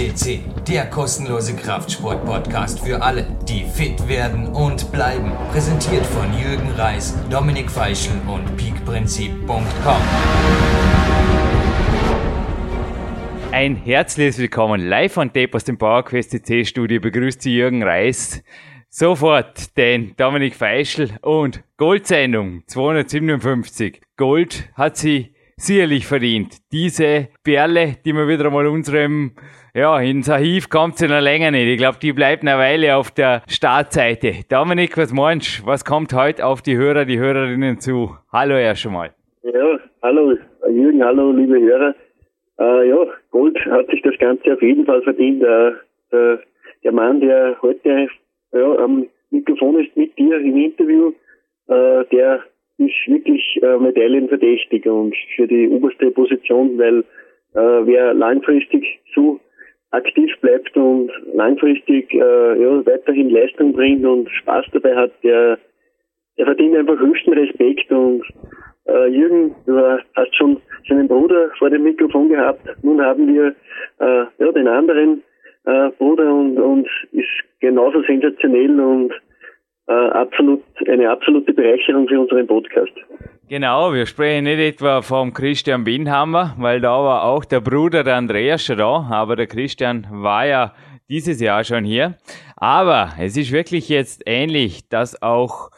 CC, der kostenlose Kraftsport-Podcast für alle, die fit werden und bleiben. Präsentiert von Jürgen Reis, Dominik Feischl und peakprinzip.com. Ein herzliches Willkommen live von Tape aus dem PowerQuest CC Studio. Begrüßt Sie Jürgen Reis. Sofort den Dominik Feischl und Goldsendung 257. Gold hat sie sicherlich verdient. Diese Perle, die wir wieder mal unserem, ja, ins Archiv kommt sie noch länger nicht. Ich glaube, die bleibt eine Weile auf der Startseite. Dominik, was meinst? Was kommt heute auf die Hörer, die Hörerinnen zu? Hallo erst einmal. Ja, hallo Jürgen, hallo liebe Hörer. Äh, ja, Gold hat sich das Ganze auf jeden Fall verdient. Äh, der, der Mann, der heute ja, am Mikrofon ist mit dir im Interview, äh, der ist wirklich äh, medaillenverdächtig und für die oberste Position, weil äh, wer langfristig so aktiv bleibt und langfristig äh, ja, weiterhin Leistung bringt und Spaß dabei hat, der, der verdient einfach höchsten Respekt und äh, Jürgen, du hast schon seinen Bruder vor dem Mikrofon gehabt. Nun haben wir äh, ja, den anderen äh, Bruder und, und ist genauso sensationell und äh, absolut, eine absolute Bereicherung für unseren Podcast. Genau, wir sprechen nicht etwa vom Christian Binhammer, weil da war auch der Bruder der Andreas schon da, aber der Christian war ja dieses Jahr schon hier. Aber es ist wirklich jetzt ähnlich, dass auch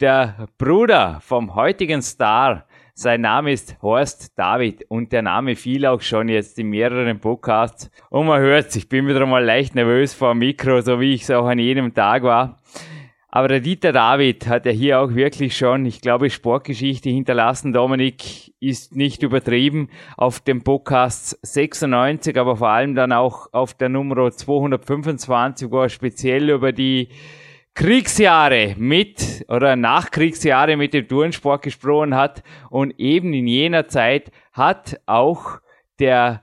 der Bruder vom heutigen Star, sein Name ist Horst David und der Name fiel auch schon jetzt in mehreren Podcasts. Und man hört ich bin wieder mal leicht nervös vor dem Mikro, so wie ich es auch an jedem Tag war. Aber der Dieter David hat ja hier auch wirklich schon, ich glaube, Sportgeschichte hinterlassen. Dominik ist nicht übertrieben auf dem Podcast 96, aber vor allem dann auch auf der Nummer 225, wo er speziell über die Kriegsjahre mit oder Nachkriegsjahre mit dem Turnsport gesprochen hat. Und eben in jener Zeit hat auch der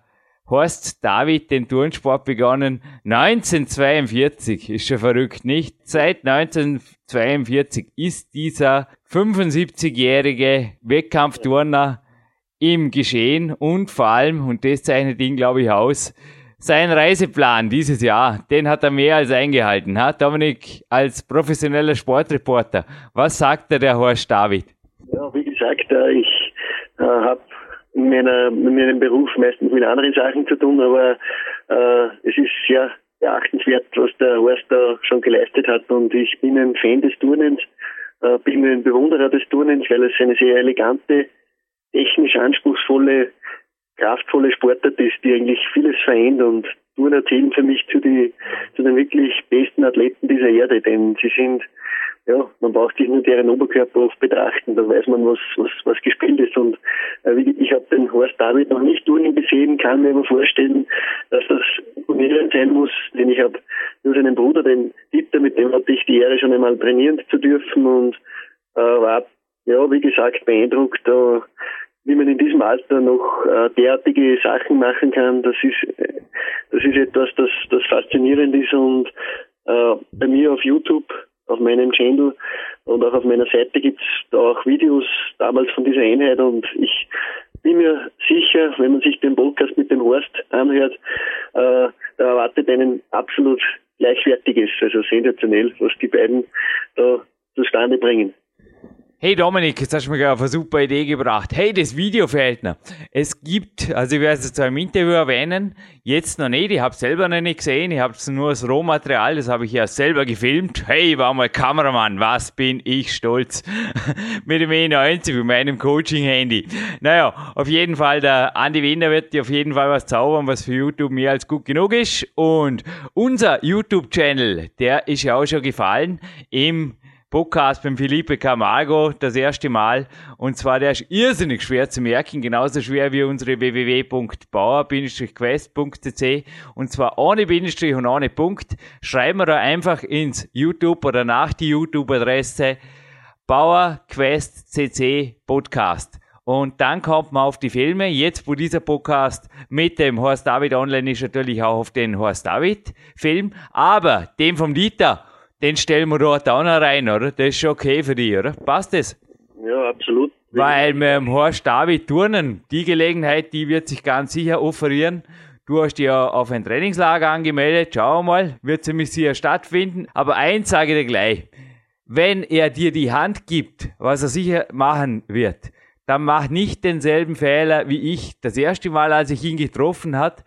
Horst David den Turnsport begonnen 1942. Ist schon verrückt, nicht? Seit 1942 ist dieser 75-jährige Wettkampfturner im Geschehen und vor allem, und das zeichnet ihn, glaube ich, aus, sein Reiseplan dieses Jahr, den hat er mehr als eingehalten. Ha? Dominik, als professioneller Sportreporter, was sagt der, Horst David? Ja, wie gesagt, äh, ich äh, habe meiner, in meinem Beruf meistens mit anderen Sachen zu tun, aber äh, es ist sehr beachtenswert, was der Horst da schon geleistet hat. Und ich bin ein Fan des Turnens, äh, bin ein Bewunderer des Turnens, weil es eine sehr elegante, technisch anspruchsvolle, kraftvolle Sportart ist, die eigentlich vieles vereint. Und Turner zählen für mich zu, die, zu den wirklich besten Athleten dieser Erde, denn sie sind ja, man braucht sich nur deren Oberkörper oft betrachten, dann weiß man, was, was, was gespielt ist. Und äh, ich habe den Horst David noch nicht turnen gesehen, kann mir aber vorstellen, dass das Turnier sein muss, denn ich habe nur seinen Bruder, den Dieter, mit dem hatte ich die Ehre schon einmal trainieren zu dürfen und äh, war, ja, wie gesagt, beeindruckt, äh, wie man in diesem Alter noch äh, derartige Sachen machen kann. Das ist, äh, das ist etwas, das, das faszinierend ist und äh, bei mir auf YouTube auf meinem Channel und auch auf meiner Seite gibt es da auch Videos damals von dieser Einheit und ich bin mir sicher, wenn man sich den Podcast mit dem Horst anhört, äh, da erwartet einen absolut gleichwertiges, also sensationell, was die beiden da zustande bringen. Hey Dominik, jetzt hast du mir auf eine super Idee gebracht. Hey, das Video fehlt noch. Es gibt, also ich werde es zwar im Interview erwähnen, jetzt noch nicht, ich habe es selber noch nicht gesehen, ich habe es nur als Rohmaterial, das habe ich ja selber gefilmt. Hey, war mal Kameramann, was bin ich stolz. mit dem E90, mit meinem Coaching-Handy. Naja, auf jeden Fall, der Andi Wiener wird dir auf jeden Fall was zaubern, was für YouTube mehr als gut genug ist. Und unser YouTube-Channel, der ist ja auch schon gefallen im Podcast beim Felipe Camargo das erste Mal. Und zwar, der ist irrsinnig schwer zu merken, genauso schwer wie unsere www.bauer-quest.cc und zwar ohne Bindestrich und ohne Punkt. Schreiben wir da einfach ins YouTube oder nach die YouTube-Adresse Bauer Quest CC Podcast. Und dann kommt man auf die Filme. Jetzt, wo dieser Podcast mit dem Horst David online ist, natürlich auch auf den Horst David Film. Aber dem vom Dieter den stellen wir dort auch noch rein, oder? Das ist schon okay für dich, oder? Passt das? Ja, absolut. Weil mit dem Horst David Turnen, die Gelegenheit, die wird sich ganz sicher offerieren. du hast dich ja auf ein Trainingslager angemeldet, schau mal, wird ziemlich sicher stattfinden. Aber eins sage ich dir gleich, wenn er dir die Hand gibt, was er sicher machen wird, dann mach nicht denselben Fehler wie ich das erste Mal, als ich ihn getroffen hat.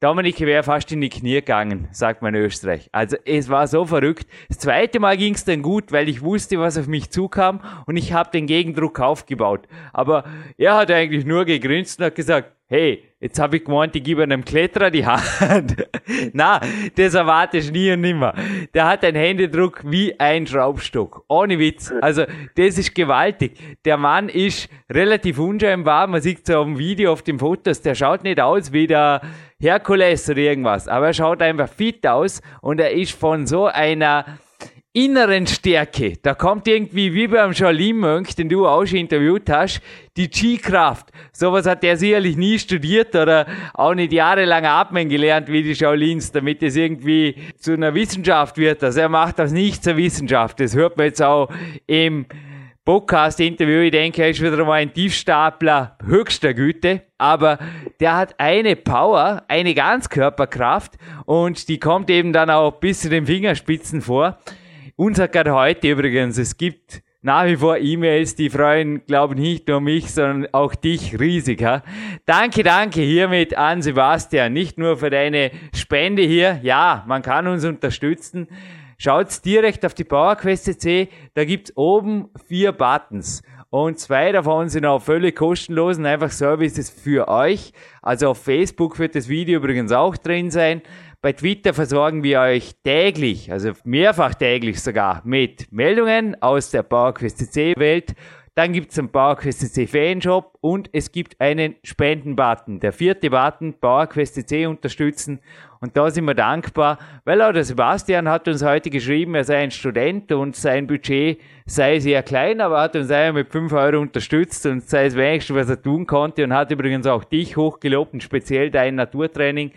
Dominik wäre fast in die Knie gegangen, sagt man in Österreich. Also es war so verrückt. Das zweite Mal ging es dann gut, weil ich wusste, was auf mich zukam und ich habe den Gegendruck aufgebaut. Aber er hat eigentlich nur gegrinst und hat gesagt, hey, jetzt habe ich gemeint, ich gebe einem Kletterer die Hand. Na, das erwarte ich nie und nimmer. Der hat einen Händedruck wie ein Schraubstock. Ohne Witz. Also, das ist gewaltig. Der Mann ist relativ unscheinbar. Man sieht so auf dem Video, auf den Fotos, der schaut nicht aus wie der Herkules oder irgendwas. Aber er schaut einfach fit aus und er ist von so einer inneren Stärke. Da kommt irgendwie wie beim Shaolin-Mönch, den du auch schon interviewt hast, die Chi-Kraft. Sowas hat der sicherlich nie studiert oder auch nicht jahrelang atmen gelernt wie die Shaolins, damit es irgendwie zu einer Wissenschaft wird. Also er macht das nicht zur Wissenschaft. Das hört man jetzt auch im Podcast-Interview. Ich denke, er ist wieder mal ein Tiefstapler höchster Güte. Aber der hat eine Power, eine Ganzkörperkraft und die kommt eben dann auch bis zu den Fingerspitzen vor. Gerade heute übrigens, es gibt nach wie vor E-Mails, die freuen, glaube ich, nicht nur mich, sondern auch dich riesig. Ha? Danke, danke hiermit an Sebastian, nicht nur für deine Spende hier. Ja, man kann uns unterstützen. Schaut's direkt auf die PowerQuest.cc, da gibt's oben vier Buttons. Und zwei davon sind auch völlig kostenlos und einfach Services für euch. Also auf Facebook wird das Video übrigens auch drin sein. Bei Twitter versorgen wir euch täglich, also mehrfach täglich sogar, mit Meldungen aus der PowerQuest Welt. Dann gibt es einen PowerQuest CC Fanshop und es gibt einen Spenden-Button. Der vierte Button, PowerQuest CC unterstützen. Und da sind wir dankbar, weil auch der Sebastian hat uns heute geschrieben, er sei ein Student und sein Budget sei sehr klein, aber hat uns einmal mit 5 Euro unterstützt und sei das wenigste, was er tun konnte und hat übrigens auch dich hochgelobt und speziell dein Naturtraining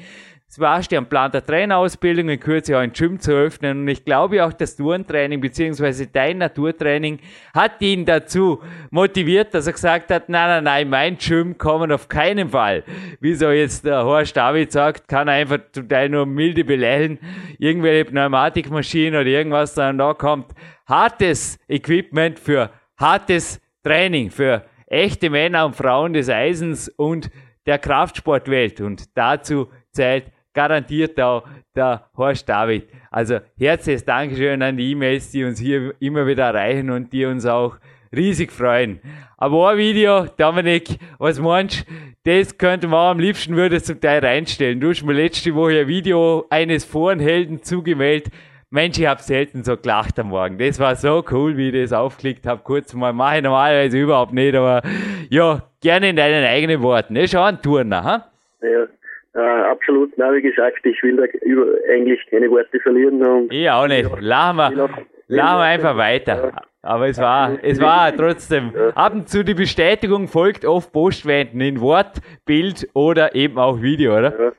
Sebastian plant eine Trainerausbildung in Kürze auch ein Gym zu öffnen und ich glaube auch das Tourentraining bzw. dein Naturtraining hat ihn dazu motiviert, dass er gesagt hat, nein, nein, nein, mein Gym kommen auf keinen Fall. Wie so jetzt der Horst David sagt, kann er einfach total nur milde belächeln, irgendwelche Pneumatikmaschinen oder irgendwas, sondern da kommt hartes Equipment für hartes Training, für echte Männer und Frauen des Eisens und der Kraftsportwelt und dazu zählt garantiert auch der Horst David. Also herzliches Dankeschön an die E-Mails, die uns hier immer wieder erreichen und die uns auch riesig freuen. Aber ein Video, Dominik, was meinst? Das könnte man am liebsten würde zum Teil reinstellen. Du hast mir letzte Woche ein Video eines Forenhelden zugemeldet. Mensch, ich habe selten so gelacht am Morgen. Das war so cool, wie ich das aufgeklickt habe. Kurz mal, mache ich normalerweise überhaupt nicht, aber ja, gerne in deinen eigenen Worten. Das ist schon ein Turner, ha? Ja, äh, absolut, na wie gesagt, ich will da über, eigentlich keine Worte verlieren. Und ich auch nicht. Lachen wir, lachen wir einfach weiter. Aber es war, es war trotzdem, ab und zu die Bestätigung folgt oft Postwenden in Wort, Bild oder eben auch Video, oder?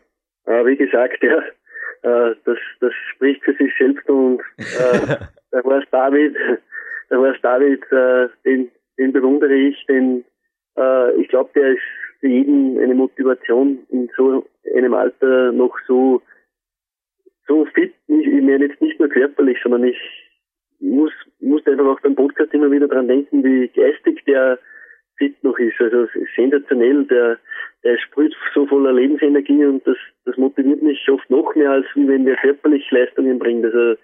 Ja, wie gesagt, ja, äh, das, das spricht für sich selbst und äh, der Horst David, der Horst David, äh, den, den bewundere ich, denn äh, ich glaube, der ist für jeden eine Motivation in so einem Alter noch so so fit, ich, meine jetzt nicht nur körperlich, sondern ich muss, muss einfach auch beim Podcast immer wieder dran denken, wie geistig der fit noch ist. Also sensationell, der, der sprüht so voller Lebensenergie und das, das motiviert mich oft noch mehr, als wenn der körperlich Leistungen bringt. Also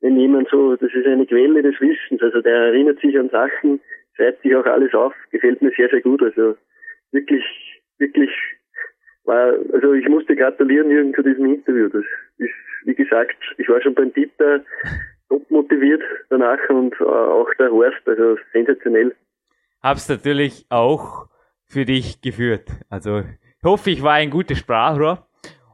wenn jemand so, das ist eine Quelle des Wissens, also der erinnert sich an Sachen, schreibt sich auch alles auf, gefällt mir sehr, sehr gut. Also wirklich, wirklich war, also ich musste gratulieren Jürgen zu diesem Interview. Das ist, wie gesagt, ich war schon beim Dieter top motiviert danach und äh, auch der Horst, also sensationell. Hab's natürlich auch für dich geführt. Also ich hoffe, ich war ein gutes Sprachrohr.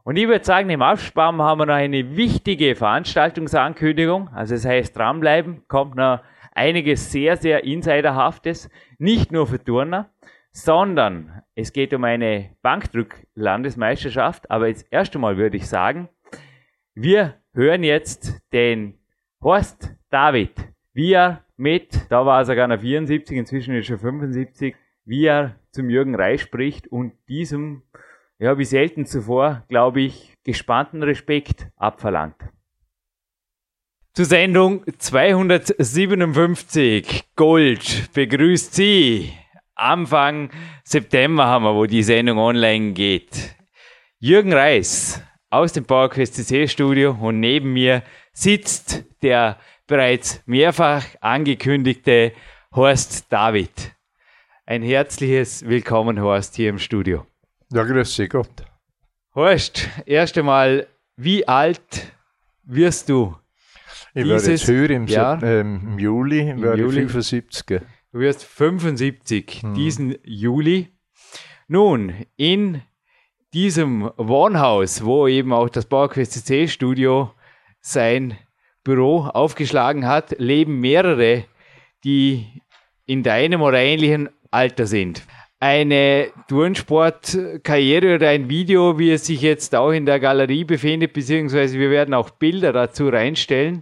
Und ich würde sagen, im Abspann haben wir noch eine wichtige Veranstaltungsankündigung. Also das heißt, dranbleiben, kommt noch einiges sehr, sehr Insiderhaftes. Nicht nur für Turner, sondern es geht um eine Bankdrück-Landesmeisterschaft. Aber jetzt erst einmal würde ich sagen, wir hören jetzt den Horst David, wie er mit, da war er sogar noch 74, inzwischen ist er 75, wie er zum Jürgen Reis spricht und diesem ja, wie selten zuvor, glaube ich, gespannten Respekt abverlangt. Zur Sendung 257 Gold begrüßt Sie. Anfang September haben wir, wo die Sendung online geht. Jürgen Reis aus dem PowerQuest CC Studio und neben mir sitzt der bereits mehrfach angekündigte Horst David. Ein herzliches Willkommen, Horst, hier im Studio. Ja, grüß Sie Gott. Horst, erst einmal, wie alt wirst du ich werde jetzt höher im, Jahr, ähm, im Juli, im werde Juli. 75. Du wirst 75 hm. diesen Juli. Nun, in diesem Wohnhaus, wo eben auch das Bauerquest CC Studio sein Büro aufgeschlagen hat, leben mehrere, die in deinem oder ähnlichen Alter sind. Eine Turnsportkarriere oder ein Video, wie es sich jetzt auch in der Galerie befindet, beziehungsweise wir werden auch Bilder dazu reinstellen.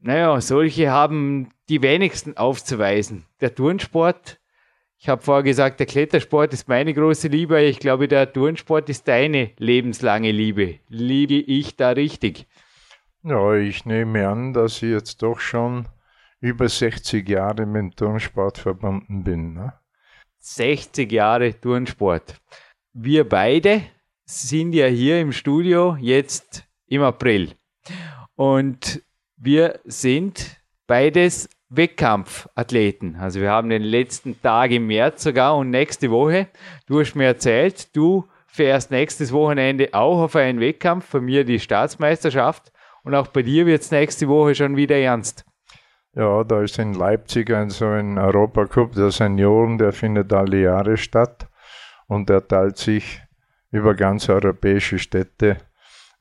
Naja, solche haben die wenigsten aufzuweisen. Der Turnsport, ich habe vorher gesagt, der Klettersport ist meine große Liebe. Ich glaube, der Turnsport ist deine lebenslange Liebe. Liebe ich da richtig? Ja, ich nehme an, dass ich jetzt doch schon über 60 Jahre mit dem Turnsport verbunden bin. Ne? 60 Jahre Turnsport. Wir beide sind ja hier im Studio jetzt im April. Und wir sind beides Wettkampfathleten. Also wir haben den letzten Tag im März sogar und nächste Woche, du hast mir erzählt, du fährst nächstes Wochenende auch auf einen Wettkampf, von mir die Staatsmeisterschaft und auch bei dir wird es nächste Woche schon wieder ernst. Ja, da ist in Leipzig ein, so ein Europacup der Senioren, der findet alle Jahre statt und der teilt sich über ganz europäische Städte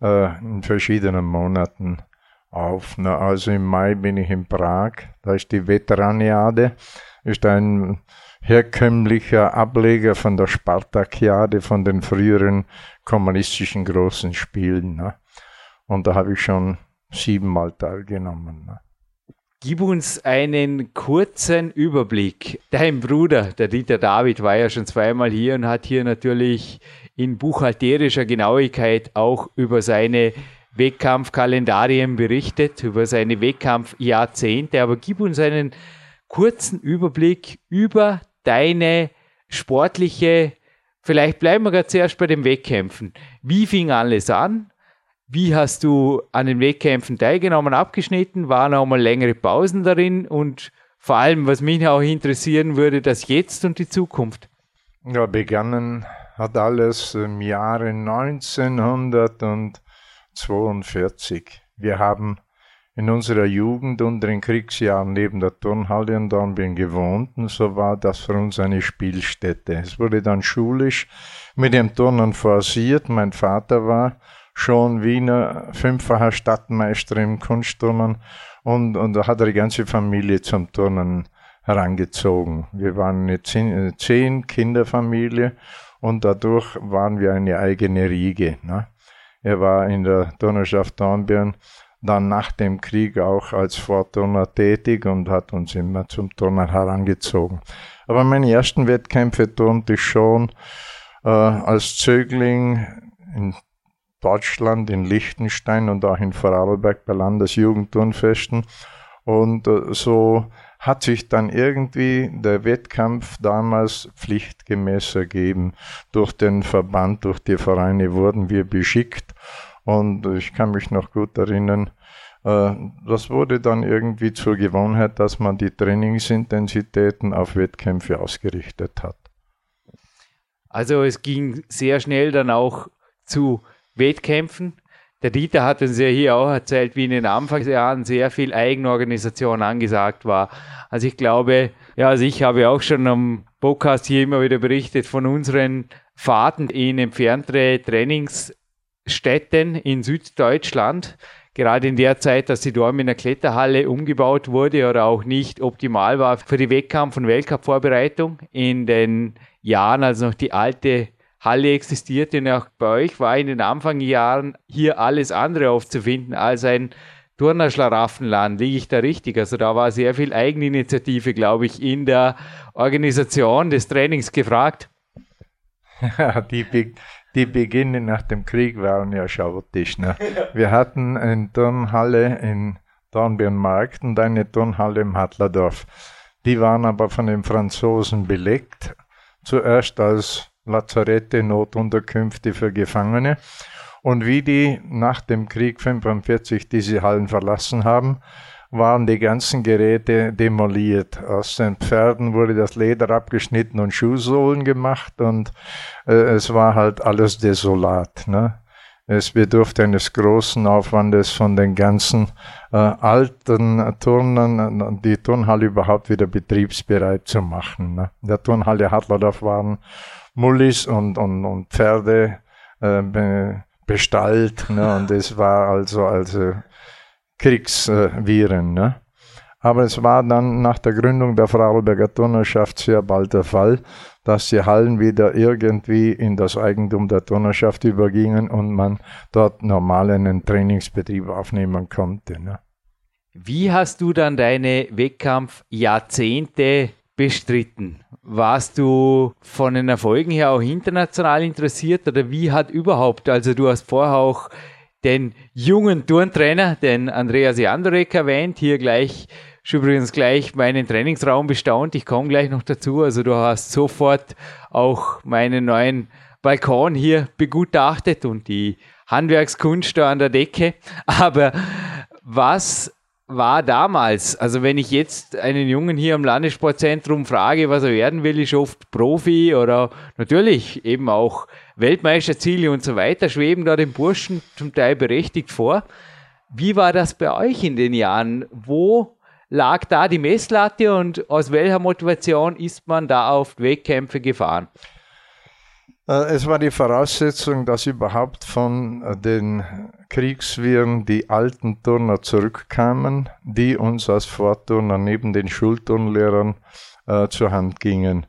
äh, in verschiedenen Monaten auf. Na, also im Mai bin ich in Prag, da ist die Veteraniade, ist ein herkömmlicher Ableger von der Spartakiade, von den früheren kommunistischen großen Spielen. Ne? Und da habe ich schon siebenmal teilgenommen. Ne? Gib uns einen kurzen Überblick. Dein Bruder, der Dieter David, war ja schon zweimal hier und hat hier natürlich in buchhalterischer Genauigkeit auch über seine Wettkampfkalendarien berichtet, über seine Wettkampfjahrzehnte, aber gib uns einen kurzen Überblick über deine sportliche, vielleicht bleiben wir gerade zuerst bei den Wettkämpfen. Wie fing alles an? Wie hast du an den Wettkämpfen teilgenommen, abgeschnitten? Waren auch mal längere Pausen darin? Und vor allem, was mich auch interessieren würde, das Jetzt und die Zukunft. Ja, begonnen hat alles im Jahre 1900 und 42. Wir haben in unserer Jugend und den Kriegsjahren neben der Turnhalle in Dornbirn gewohnt und so war das für uns eine Spielstätte. Es wurde dann schulisch mit dem Turnen forciert. Mein Vater war schon Wiener fünffacher Stadtmeister im Kunstturnen und, und da hat er die ganze Familie zum Turnen herangezogen. Wir waren eine zehn, zehn Kinderfamilie und dadurch waren wir eine eigene Riege. Ne? Er war in der Turnerschaft Dornbirn dann nach dem Krieg auch als Vorturner tätig und hat uns immer zum Turnen herangezogen. Aber meine ersten Wettkämpfe turnte ich schon äh, als Zögling in Deutschland, in Liechtenstein und auch in Vorarlberg bei Landesjugendturnfesten. Und äh, so hat sich dann irgendwie der Wettkampf damals pflichtgemäß ergeben. Durch den Verband, durch die Vereine wurden wir beschickt und ich kann mich noch gut erinnern, äh, das wurde dann irgendwie zur Gewohnheit, dass man die Trainingsintensitäten auf Wettkämpfe ausgerichtet hat. Also es ging sehr schnell dann auch zu Wettkämpfen. Der Dieter hat uns ja hier auch erzählt, wie in den Anfangsjahren sehr viel Eigenorganisation angesagt war. Also ich glaube, ja, also ich habe auch schon am Podcast hier immer wieder berichtet von unseren Fahrten in entferntere Trainingsstätten in Süddeutschland. Gerade in der Zeit, dass die Dorm in der Kletterhalle umgebaut wurde oder auch nicht optimal war für die Wettkampf- und Weltcup-Vorbereitung in den Jahren, als noch die alte Halle existierte auch bei euch war in den Anfangsjahren hier alles andere aufzufinden als ein Turnerschlaraffenland. Liege ich da richtig? Also da war sehr viel Eigeninitiative, glaube ich, in der Organisation des Trainings gefragt. Ja, die, Be die Beginne nach dem Krieg waren ja chaotisch. Ne? Wir hatten eine Turnhalle in Dornbirnmarkt und eine Turnhalle im Hadlerdorf. Die waren aber von den Franzosen belegt. Zuerst als Lazarette, Notunterkünfte für Gefangene. Und wie die nach dem Krieg 1945 diese Hallen verlassen haben, waren die ganzen Geräte demoliert. Aus den Pferden wurde das Leder abgeschnitten und Schuhsohlen gemacht und äh, es war halt alles desolat. Ne? Es bedurfte eines großen Aufwandes von den ganzen äh, alten Turnern, die Turnhalle überhaupt wieder betriebsbereit zu machen. Ne? Der Turnhalle Hartladorf waren Mullis und, und, und Pferde äh, be, bestallt ne? und es war also, also Kriegsviren. Ne? Aber es war dann nach der Gründung der Vorarlberger Turnerschaft sehr bald der Fall, dass die Hallen wieder irgendwie in das Eigentum der Turnerschaft übergingen und man dort normal einen Trainingsbetrieb aufnehmen konnte. Ne? Wie hast du dann deine Wettkampfjahrzehnte bestritten? Warst du von den Erfolgen her auch international interessiert oder wie hat überhaupt, also du hast vorher auch den jungen Turntrainer, den Andreas Jandorek erwähnt, hier gleich, schon übrigens gleich meinen Trainingsraum bestaunt. Ich komme gleich noch dazu. Also du hast sofort auch meinen neuen Balkon hier begutachtet und die Handwerkskunst da an der Decke. Aber was war damals, also wenn ich jetzt einen Jungen hier am Landessportzentrum frage, was er werden will, ist oft Profi oder natürlich eben auch Weltmeisterziele und so weiter, schweben da den Burschen zum Teil berechtigt vor. Wie war das bei euch in den Jahren? Wo lag da die Messlatte und aus welcher Motivation ist man da auf Wettkämpfe gefahren? Äh, es war die Voraussetzung, dass überhaupt von äh, den Kriegswirren die alten Turner zurückkamen, die uns als Vorturner neben den Schulturnlehrern äh, zur Hand gingen.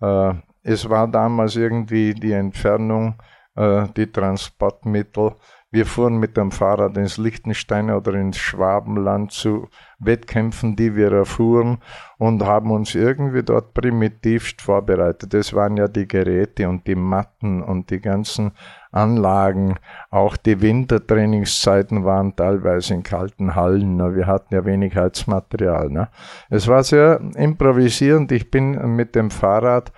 Äh, es war damals irgendwie die Entfernung, äh, die Transportmittel wir fuhren mit dem Fahrrad ins Liechtenstein oder ins Schwabenland zu Wettkämpfen, die wir erfuhren und haben uns irgendwie dort primitivst vorbereitet. Das waren ja die Geräte und die Matten und die ganzen Anlagen. Auch die Wintertrainingszeiten waren teilweise in kalten Hallen. Wir hatten ja wenig Heizmaterial. Ne? Es war sehr improvisierend. Ich bin mit dem Fahrrad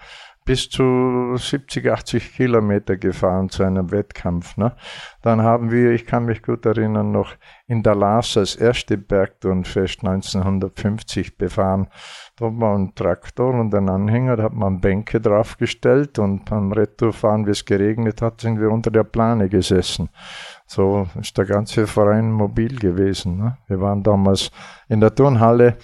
bis zu 70, 80 Kilometer gefahren zu einem Wettkampf. Ne? Dann haben wir, ich kann mich gut erinnern, noch in Dallas das erste Bergturnfest 1950 befahren. Da war ein Traktor und ein Anhänger, da hat man Bänke draufgestellt und beim Retourfahren, wie es geregnet hat, sind wir unter der Plane gesessen. So ist der ganze Verein mobil gewesen. Ne? Wir waren damals in der Turnhalle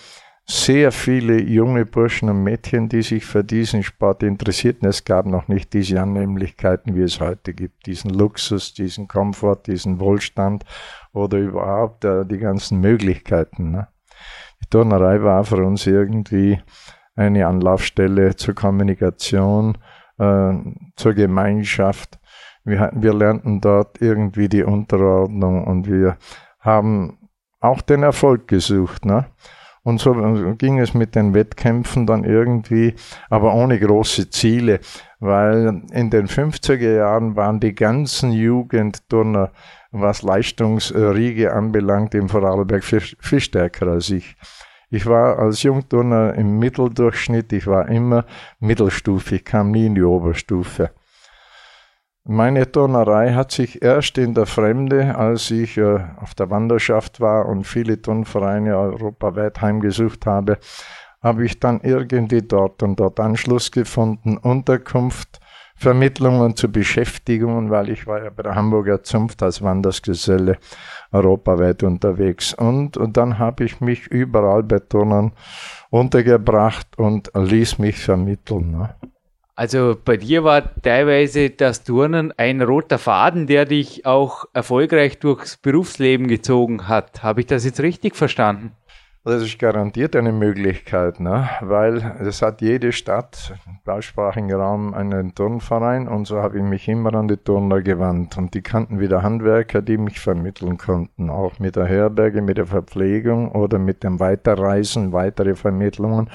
sehr viele junge Burschen und Mädchen, die sich für diesen Sport interessierten. Es gab noch nicht diese Annehmlichkeiten, wie es heute gibt, diesen Luxus, diesen Komfort, diesen Wohlstand oder überhaupt äh, die ganzen Möglichkeiten. Ne? Die Turnerei war für uns irgendwie eine Anlaufstelle zur Kommunikation, äh, zur Gemeinschaft. Wir, wir lernten dort irgendwie die Unterordnung und wir haben auch den Erfolg gesucht. Ne? Und so ging es mit den Wettkämpfen dann irgendwie, aber ohne große Ziele, weil in den 50er Jahren waren die ganzen Jugendturner, was Leistungsriege anbelangt, im Vorarlberg viel, viel stärker als ich. Ich war als Jungturner im Mitteldurchschnitt, ich war immer Mittelstufe, ich kam nie in die Oberstufe. Meine Turnerei hat sich erst in der Fremde, als ich äh, auf der Wanderschaft war und viele Turnvereine europaweit heimgesucht habe, habe ich dann irgendwie dort und dort Anschluss gefunden, Unterkunft, Vermittlungen zu Beschäftigungen, weil ich war ja bei der Hamburger Zunft als Wandersgeselle europaweit unterwegs. Und, und dann habe ich mich überall bei Turnern untergebracht und ließ mich vermitteln. Ne? Also bei dir war teilweise das Turnen ein roter Faden, der dich auch erfolgreich durchs Berufsleben gezogen hat. Habe ich das jetzt richtig verstanden? Das ist garantiert eine Möglichkeit, ne? weil es hat jede Stadt im deutschsprachigen Raum einen Turnverein und so habe ich mich immer an die Turner gewandt und die kannten wieder Handwerker, die mich vermitteln konnten, auch mit der Herberge, mit der Verpflegung oder mit dem Weiterreisen, weitere Vermittlungen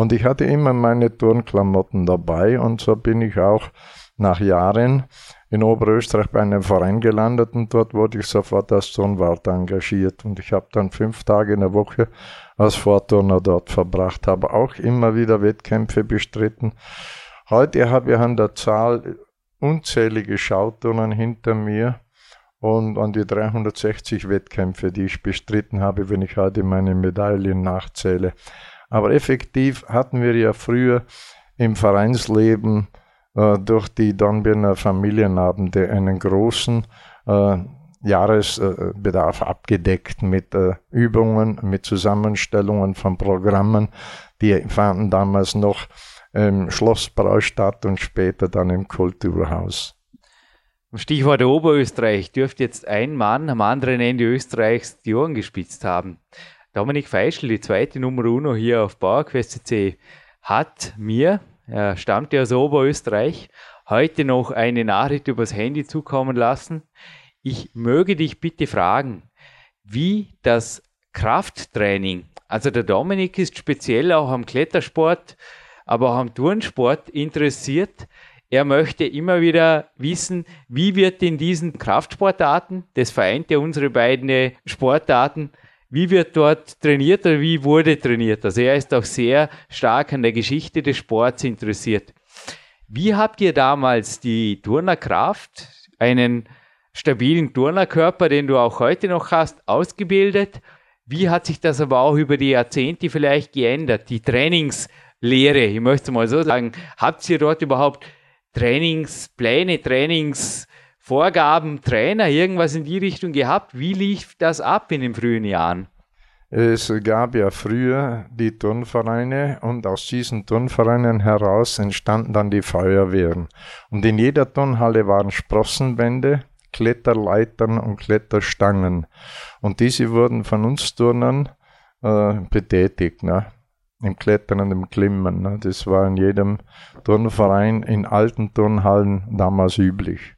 und ich hatte immer meine Turnklamotten dabei und so bin ich auch nach Jahren in Oberösterreich bei einem Verein gelandet und dort wurde ich sofort als Turnwart engagiert und ich habe dann fünf Tage in der Woche als Vorturner dort verbracht, habe auch immer wieder Wettkämpfe bestritten. Heute habe ich an der Zahl unzählige Schauturnen hinter mir und an die 360 Wettkämpfe, die ich bestritten habe, wenn ich heute meine Medaillen nachzähle. Aber effektiv hatten wir ja früher im Vereinsleben äh, durch die Dornbirner Familienabende einen großen äh, Jahresbedarf abgedeckt mit äh, Übungen, mit Zusammenstellungen von Programmen. Die fanden damals noch im Schlossbrau statt und später dann im Kulturhaus. Stichwort Oberösterreich dürfte jetzt ein Mann am anderen Ende Österreichs die Ohren gespitzt haben. Dominik Feischl, die zweite Nummer uno hier auf PowerQuest hat mir, er stammt ja aus Oberösterreich, heute noch eine Nachricht übers Handy zukommen lassen. Ich möge dich bitte fragen, wie das Krafttraining, also der Dominik ist speziell auch am Klettersport, aber auch am Turnsport interessiert. Er möchte immer wieder wissen, wie wird in diesen Kraftsportarten, das vereint ja unsere beiden Sportarten, wie wird dort trainiert oder wie wurde trainiert. Also er ist auch sehr stark an der Geschichte des Sports interessiert. Wie habt ihr damals die Turnerkraft, einen stabilen Turnerkörper, den du auch heute noch hast, ausgebildet? Wie hat sich das aber auch über die Jahrzehnte vielleicht geändert? Die Trainingslehre, ich möchte mal so sagen, habt ihr dort überhaupt Trainingspläne, Trainingsvorgaben, Trainer, irgendwas in die Richtung gehabt? Wie lief das ab in den frühen Jahren? Es gab ja früher die Turnvereine und aus diesen Turnvereinen heraus entstanden dann die Feuerwehren. Und in jeder Turnhalle waren Sprossenwände, Kletterleitern und Kletterstangen. Und diese wurden von uns Turnern äh, betätigt. Ne? im Klettern und im Klimmen. Ne? Das war in jedem Turnverein in alten Turnhallen damals üblich.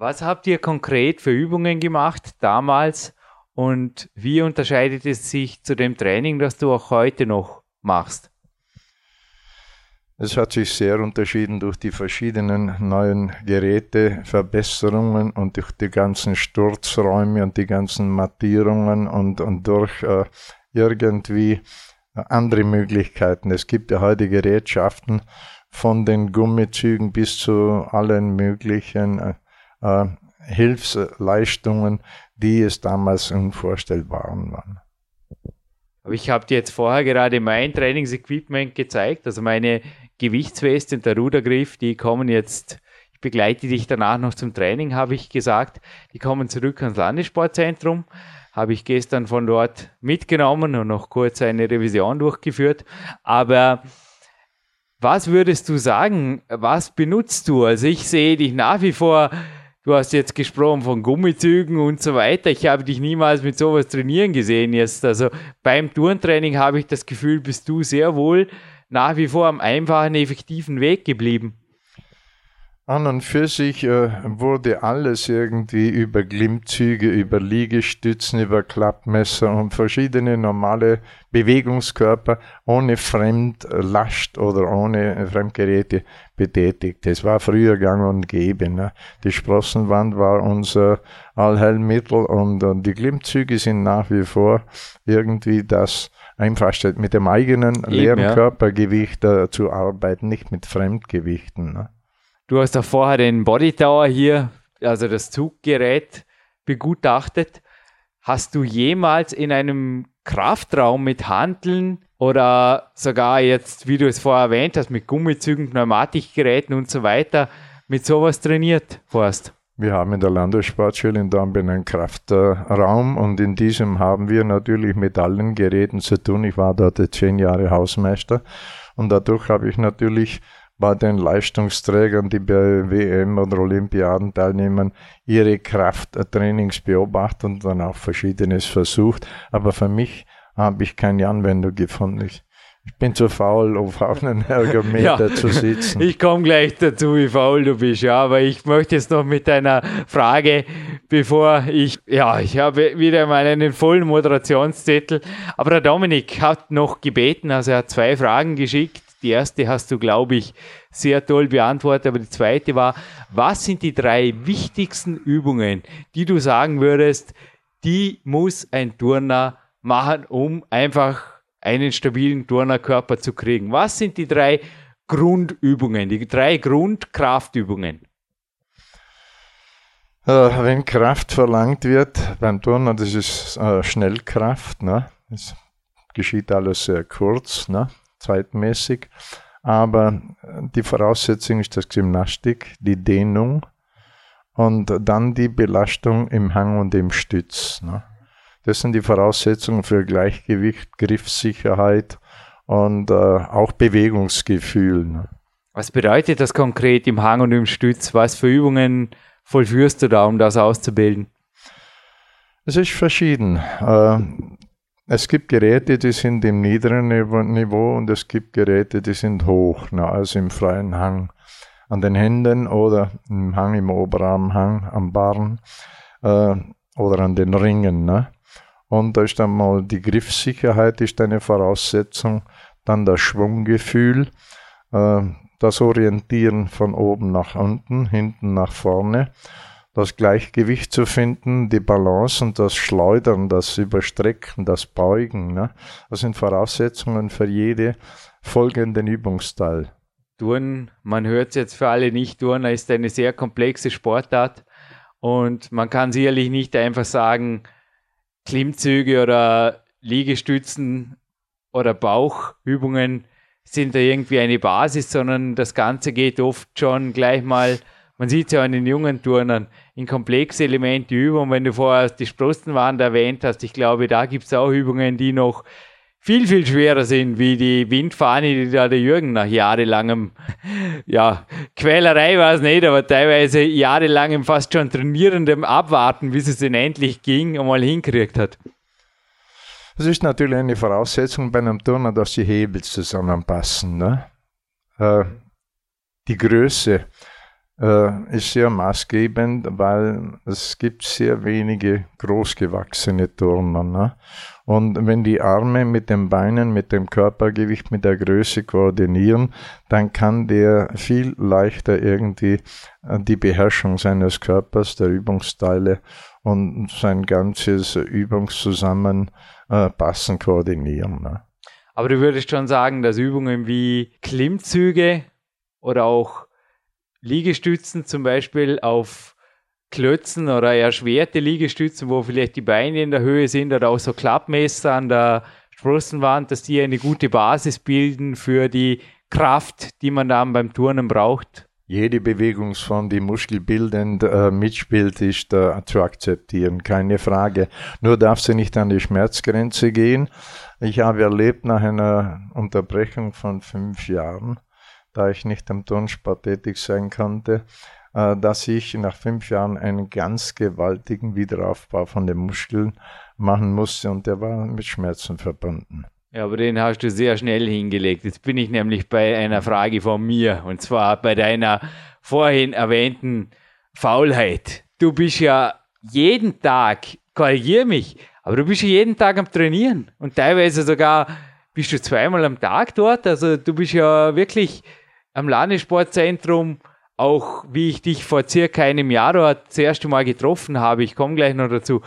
Was habt ihr konkret für Übungen gemacht damals und wie unterscheidet es sich zu dem Training, das du auch heute noch machst? Es hat sich sehr unterschieden durch die verschiedenen neuen Geräte, Verbesserungen und durch die ganzen Sturzräume und die ganzen Mattierungen und, und durch äh, irgendwie andere Möglichkeiten. Es gibt ja heute Gerätschaften von den Gummizügen bis zu allen möglichen äh, äh, Hilfsleistungen, die es damals unvorstellbar waren. Aber ich habe dir jetzt vorher gerade mein Trainingsequipment gezeigt, also meine Gewichtsweste und der Rudergriff, die kommen jetzt, ich begleite dich danach noch zum Training, habe ich gesagt, die kommen zurück ans Landessportzentrum habe ich gestern von dort mitgenommen und noch kurz eine Revision durchgeführt. Aber was würdest du sagen, was benutzt du? Also ich sehe dich nach wie vor, du hast jetzt gesprochen von Gummizügen und so weiter. Ich habe dich niemals mit sowas trainieren gesehen jetzt. Also beim Turntraining habe ich das Gefühl, bist du sehr wohl nach wie vor am einfachen, effektiven Weg geblieben. An und für sich äh, wurde alles irgendwie über Glimmzüge, über Liegestützen, über Klappmesser und verschiedene normale Bewegungskörper ohne Fremdlast oder ohne Fremdgeräte betätigt. Das war früher gang und gäbe. Ne? Die Sprossenwand war unser Allheilmittel und, und die Glimmzüge sind nach wie vor irgendwie das Einfachste, mit dem eigenen Eben, leeren ja. Körpergewicht äh, zu arbeiten, nicht mit Fremdgewichten. Ne? Du hast da vorher den Body Tower hier, also das Zuggerät, begutachtet. Hast du jemals in einem Kraftraum mit Handeln oder sogar jetzt, wie du es vorher erwähnt hast, mit Gummizügen, Pneumatikgeräten und so weiter, mit sowas trainiert, Horst? Wir haben in der Landessportschule in Dornbirn einen Kraftraum und in diesem haben wir natürlich mit allen Geräten zu tun. Ich war dort zehn Jahre Hausmeister und dadurch habe ich natürlich bei den Leistungsträgern, die bei WM oder Olympiaden teilnehmen, ihre Krafttrainings beobachtet und dann auch Verschiedenes versucht. Aber für mich habe ich keine Anwendung gefunden. Ich, ich bin zu faul, auf einem Ergometer ja, zu sitzen. Ich komme gleich dazu, wie faul du bist, ja, aber ich möchte jetzt noch mit einer Frage, bevor ich, ja, ich habe wieder mal einen vollen Moderationszettel, aber der Dominik hat noch gebeten, also er hat zwei Fragen geschickt Die erste hast du, glaube ich, sehr toll beantwortet, aber die zweite war, was sind die drei wichtigsten Übungen, die du sagen würdest, die muss ein Turner machen, um einfach einen stabilen Turnerkörper zu kriegen? Was sind die drei Grundübungen, die drei Grundkraftübungen? Äh, wenn Kraft verlangt wird beim Turner, das ist äh, Schnellkraft. Ne? Das geschieht alles sehr kurz, ne? Zeitmäßig. Aber die Voraussetzung ist das Gymnastik, die Dehnung und dann die Belastung im Hang und im Stütz. Ne? Das sind die Voraussetzungen für Gleichgewicht, Griffsicherheit und äh, auch Bewegungsgefühl. Ne? Was bedeutet das konkret im Hang und im Stütz? Was für Übungen vollführst du da, um das auszubilden? Es ist verschieden. Äh, es gibt Geräte, die sind im niederen Niveau und es gibt Geräte, die sind hoch, also im freien Hang an den Händen oder im Hang im Oberarmhang am Barn äh, oder an den Ringen. Ne? Und da ist einmal die Griffsicherheit ist eine Voraussetzung, dann das Schwunggefühl, äh, das Orientieren von oben nach unten, hinten nach vorne, das Gleichgewicht zu finden, die Balance und das Schleudern, das Überstrecken, das Beugen. Ne? Das sind Voraussetzungen für jede folgenden Übungsteil. Turnen, man hört es jetzt für alle nicht, Turnen ist eine sehr komplexe Sportart und man kann sicherlich nicht einfach sagen, Klimmzüge oder Liegestützen oder Bauchübungen sind da irgendwie eine Basis, sondern das Ganze geht oft schon gleich mal, man sieht es ja an den jungen Turnern, in komplexe Elemente. Und wenn du vorher die Sprossenwand erwähnt hast, ich glaube, da gibt es auch Übungen, die noch viel, viel schwerer sind, wie die Windfahne, die da der Jürgen nach jahrelangem, ja, Quälerei war es nicht, aber teilweise jahrelangem fast schon trainierendem Abwarten, bis es denn endlich ging und mal hinkriegt hat. Das ist natürlich eine Voraussetzung bei einem Turner, dass die Hebel zusammenpassen. Ne? Äh, die Größe äh, ist sehr maßgebend, weil es gibt sehr wenige großgewachsene Turner. Ne? Und wenn die Arme mit den Beinen, mit dem Körpergewicht, mit der Größe koordinieren, dann kann der viel leichter irgendwie äh, die Beherrschung seines Körpers, der Übungsteile und sein ganzes Übungszusammen äh, koordinieren. Ne? Aber du würdest schon sagen, dass Übungen wie Klimmzüge oder auch Liegestützen zum Beispiel auf Klötzen oder erschwerte Liegestützen, wo vielleicht die Beine in der Höhe sind oder auch so Klappmesser an der Sprossenwand, dass die eine gute Basis bilden für die Kraft, die man dann beim Turnen braucht jede Bewegungsform, die muskelbildend äh, mitspielt, ist äh, zu akzeptieren, keine Frage. Nur darf sie nicht an die Schmerzgrenze gehen. Ich habe erlebt nach einer Unterbrechung von fünf Jahren, da ich nicht am Turnsport tätig sein konnte, äh, dass ich nach fünf Jahren einen ganz gewaltigen Wiederaufbau von den Muskeln machen musste und der war mit Schmerzen verbunden. Ja, aber den hast du sehr schnell hingelegt. Jetzt bin ich nämlich bei einer Frage von mir und zwar bei deiner vorhin erwähnten Faulheit. Du bist ja jeden Tag, korrigier mich, aber du bist ja jeden Tag am Trainieren und teilweise sogar bist du zweimal am Tag dort. Also du bist ja wirklich am Landessportzentrum, auch wie ich dich vor circa einem Jahr dort das erste Mal getroffen habe. Ich komme gleich noch dazu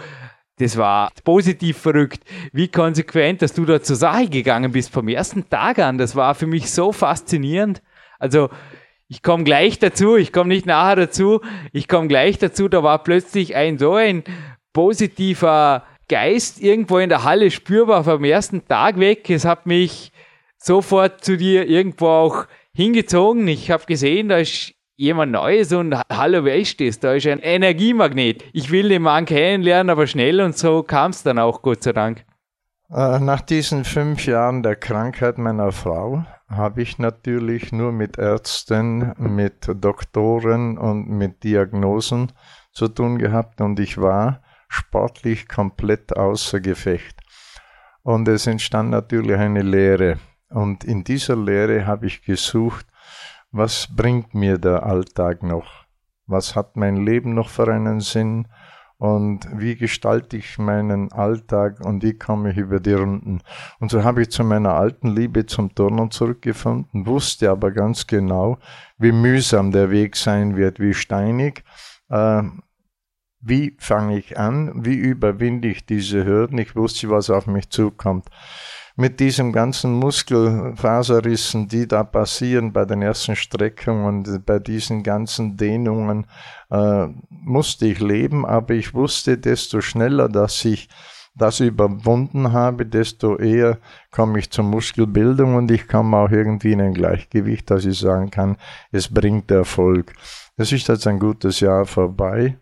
das war positiv verrückt, wie konsequent, dass du da zur Sache gegangen bist vom ersten Tag an. Das war für mich so faszinierend. Also, ich komme gleich dazu, ich komme nicht nachher dazu, ich komme gleich dazu, da war plötzlich ein so ein positiver Geist irgendwo in der Halle spürbar vom ersten Tag weg. Es hat mich sofort zu dir irgendwo auch hingezogen. Ich habe gesehen, da ist jemand Neues und hallo, wer ist das? Da ist ein Energiemagnet. Ich will den Mann kennenlernen, aber schnell und so kam es dann auch, Gott sei Dank. Äh, nach diesen fünf Jahren der Krankheit meiner Frau habe ich natürlich nur mit Ärzten, mit Doktoren und mit Diagnosen zu tun gehabt und ich war sportlich komplett außer Gefecht. Und es entstand natürlich eine Lehre. Und in dieser Lehre habe ich gesucht, was bringt mir der Alltag noch? Was hat mein Leben noch für einen Sinn? und wie gestalte ich meinen Alltag und wie komme ich über die Runden. Und so habe ich zu meiner alten Liebe zum Turnen zurückgefunden, wusste aber ganz genau, wie mühsam der Weg sein wird, wie steinig. Äh, wie fange ich an? Wie überwinde ich diese Hürden? Ich wusste, was auf mich zukommt mit diesen ganzen Muskelfaserrissen, die da passieren bei den ersten Streckungen, bei diesen ganzen Dehnungen, äh, musste ich leben, aber ich wusste, desto schneller, dass ich das überwunden habe, desto eher komme ich zur Muskelbildung und ich komme auch irgendwie in ein Gleichgewicht, dass ich sagen kann, es bringt Erfolg. Es ist jetzt ein gutes Jahr vorbei,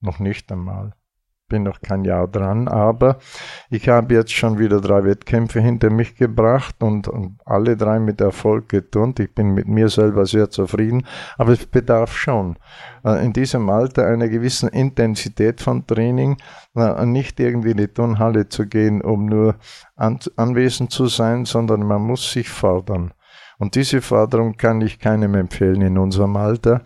noch nicht einmal bin noch kein Jahr dran, aber ich habe jetzt schon wieder drei Wettkämpfe hinter mich gebracht und, und, alle drei mit Erfolg geturnt. Ich bin mit mir selber sehr zufrieden, aber es bedarf schon äh, in diesem Alter einer gewissen Intensität von Training, äh, nicht irgendwie in die Turnhalle zu gehen, um nur an, anwesend zu sein, sondern man muss sich fordern. Und diese Forderung kann ich keinem empfehlen in unserem Alter,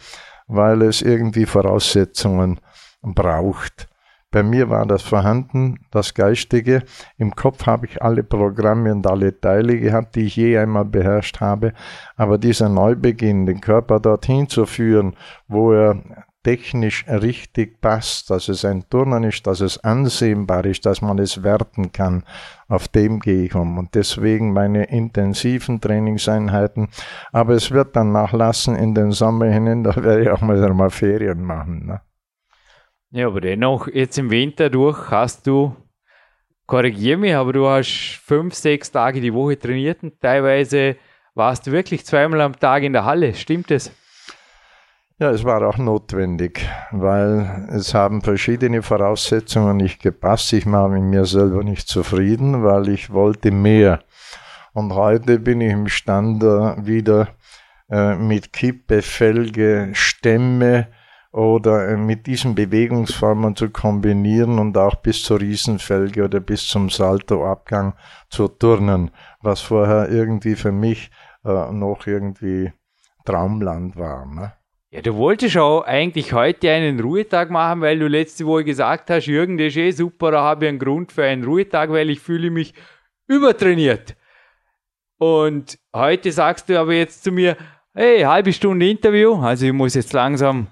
weil es irgendwie Voraussetzungen braucht bei mir war das vorhanden, das Geistige. Im Kopf habe ich alle Programme und alle Teile gehabt, die ich je einmal beherrscht habe. Aber dieser Neubeginn, den Körper dorthin zu führen, wo er technisch richtig passt, dass es ein Turnen ist, dass es ansehnbar ist, dass man es werten kann, auf dem gehe ich um. Und deswegen meine intensiven Trainingseinheiten. Aber es wird dann nachlassen in den Sommer hinein, da werde ich auch mal Ferien machen. Ne? Ja, aber dennoch, jetzt im Winter durch hast du, korrigier mich, aber du hast fünf, sechs Tage die Woche trainiert und teilweise warst du wirklich zweimal am Tag in der Halle. Stimmt es? Ja, es war auch notwendig, weil es haben verschiedene Voraussetzungen nicht gepasst. Ich war mit mir selber nicht zufrieden, weil ich wollte mehr. Und heute bin ich imstande, wieder äh, mit Kippe, Felge, Stämme, oder äh, mit diesen Bewegungsformen zu kombinieren und auch bis zur Riesenfelge oder bis zum Saltoabgang zu turnen, was vorher irgendwie für mich äh, noch irgendwie Traumland war. Ne? Ja, du wolltest auch eigentlich heute einen Ruhetag machen, weil du letzte Woche gesagt hast, Jürgen, das ist eh super, da habe ich einen Grund für einen Ruhetag, weil ich fühle mich übertrainiert. Und heute sagst du aber jetzt zu mir, hey, halbe Stunde Interview, also ich muss jetzt langsam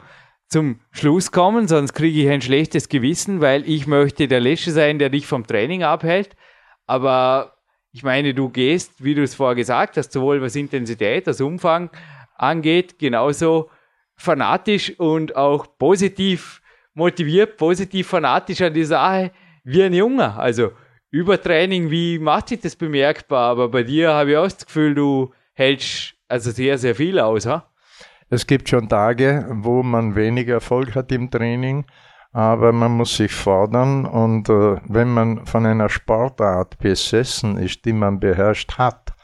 zum Schluss kommen, sonst kriege ich ein schlechtes Gewissen, weil ich möchte der Letzte sein, der dich vom Training abhält. Aber ich meine, du gehst, wie du es vorher gesagt hast, sowohl was Intensität, als Umfang angeht, genauso fanatisch und auch positiv motiviert, positiv fanatisch an die Sache wie ein Junger. Also Übertraining, wie macht sich das bemerkbar? Aber bei dir habe ich auch das Gefühl, du hältst also sehr, sehr viel aus. Ha? Es gibt schon Tage, wo man weniger Erfolg hat im Training, aber man muss sich fordern und äh, wenn man von einer Sportart besessen ist, die man beherrscht hat,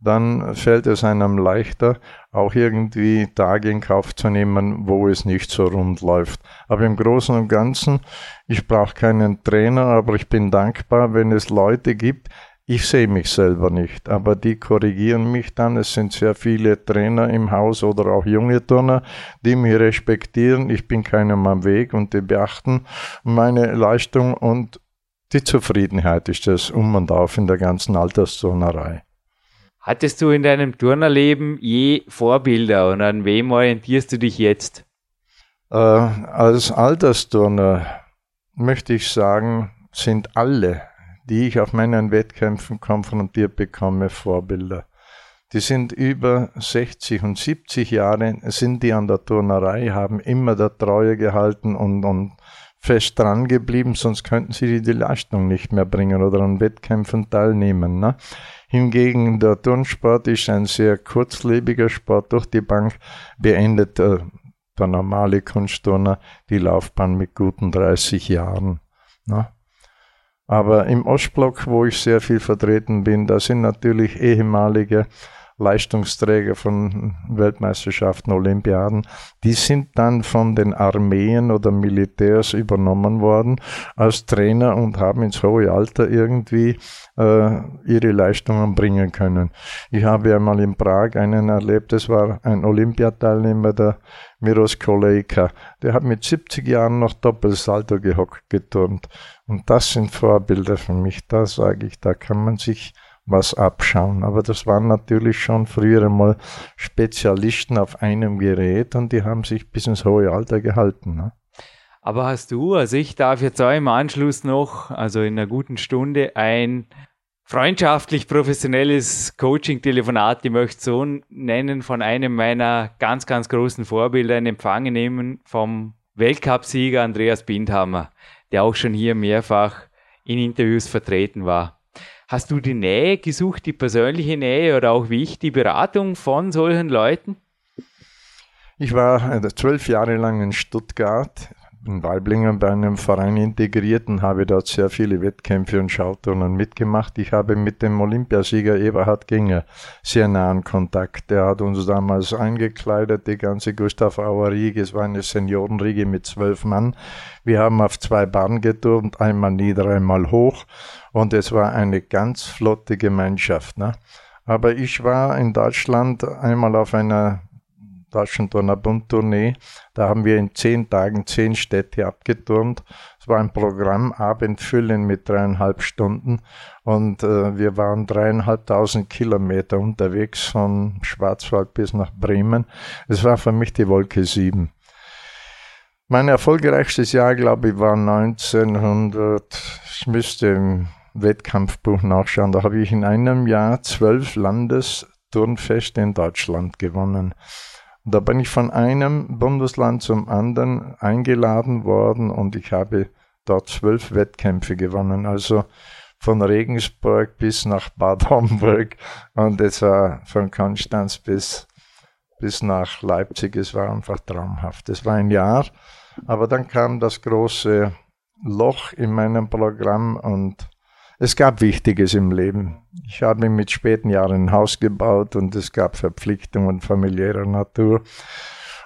dann fällt es einem leichter, auch irgendwie Tage in Kauf zu nehmen, wo es nicht so rund läuft. Aber im Großen und Ganzen, ich brauche keinen Trainer, aber ich bin dankbar, wenn es Leute gibt, ich sehe mich selber nicht, aber die korrigieren mich dann. Es sind sehr viele Trainer im Haus oder auch junge Turner, die mich respektieren. Ich bin keinem am Weg und die beachten meine Leistung und die Zufriedenheit ist das um und auf in der ganzen Altersturnerei. Hattest du in deinem Turnerleben je Vorbilder und an wem orientierst du dich jetzt? Äh, als Altersturner möchte ich sagen, sind alle die ich auf meinen Wettkämpfen konfrontiert bekomme, Vorbilder. Die sind über 60 und 70 Jahre, sind die an der Turnerei, haben immer der Treue gehalten und, und fest dran geblieben, sonst könnten sie die Leistung nicht mehr bringen oder an Wettkämpfen teilnehmen. Ne? Hingegen der Turnsport ist ein sehr kurzlebiger Sport. Durch die Bank beendet äh, der normale Kunstturner die Laufbahn mit guten 30 Jahren. Ne? Aber im Ostblock, wo ich sehr viel vertreten bin, da sind natürlich ehemalige Leistungsträger von Weltmeisterschaften, Olympiaden, die sind dann von den Armeen oder Militärs übernommen worden als Trainer und haben ins hohe Alter irgendwie äh, ihre Leistungen bringen können. Ich habe einmal in Prag einen erlebt, das war ein Olympiateilnehmer, der Miros Kolejka. Der hat mit 70 Jahren noch Doppelsalto gehockt, geturnt. Und das sind Vorbilder für mich. Da sage ich, da kann man sich was abschauen. Aber das waren natürlich schon früher einmal Spezialisten auf einem Gerät und die haben sich bis ins hohe Alter gehalten. Ne? Aber hast du, also ich darf jetzt auch im Anschluss noch, also in einer guten Stunde, ein freundschaftlich professionelles Coaching-Telefonat, ich möchte so nennen, von einem meiner ganz, ganz großen Vorbilder in Empfang nehmen, vom Weltcupsieger Andreas Bindhammer, der auch schon hier mehrfach in Interviews vertreten war. Hast du die Nähe gesucht, die persönliche Nähe oder auch wie ich die Beratung von solchen Leuten? Ich war zwölf Jahre lang in Stuttgart in Weiblingen bei einem Verein integriert und habe dort sehr viele Wettkämpfe und Schauturnen mitgemacht. Ich habe mit dem Olympiasieger Eberhard Ginger sehr nahen Kontakt. Der hat uns damals eingekleidet, die ganze Gustav Auer Riege. Es war eine Seniorenriege mit zwölf Mann. Wir haben auf zwei Bahnen geturnt, einmal nieder, einmal hoch. Und es war eine ganz flotte Gemeinschaft. Ne? Aber ich war in Deutschland einmal auf einer Taschenturner Bundtournee. Da haben wir in zehn Tagen zehn Städte abgeturnt. Es war ein Programm, Abendfüllen mit dreieinhalb Stunden. Und äh, wir waren dreieinhalbtausend Kilometer unterwegs von Schwarzwald bis nach Bremen. Es war für mich die Wolke sieben. Mein erfolgreichstes Jahr, glaube ich, war 1900, ich müsste im Wettkampfbuch nachschauen, da habe ich in einem Jahr zwölf Landesturnfeste in Deutschland gewonnen. Und da bin ich von einem Bundesland zum anderen eingeladen worden und ich habe dort zwölf Wettkämpfe gewonnen. Also von Regensburg bis nach Bad Homburg und es war von Konstanz bis, bis nach Leipzig. Es war einfach traumhaft. Es war ein Jahr, aber dann kam das große Loch in meinem Programm und es gab Wichtiges im Leben. Ich habe mit späten Jahren ein Haus gebaut und es gab Verpflichtungen familiärer Natur.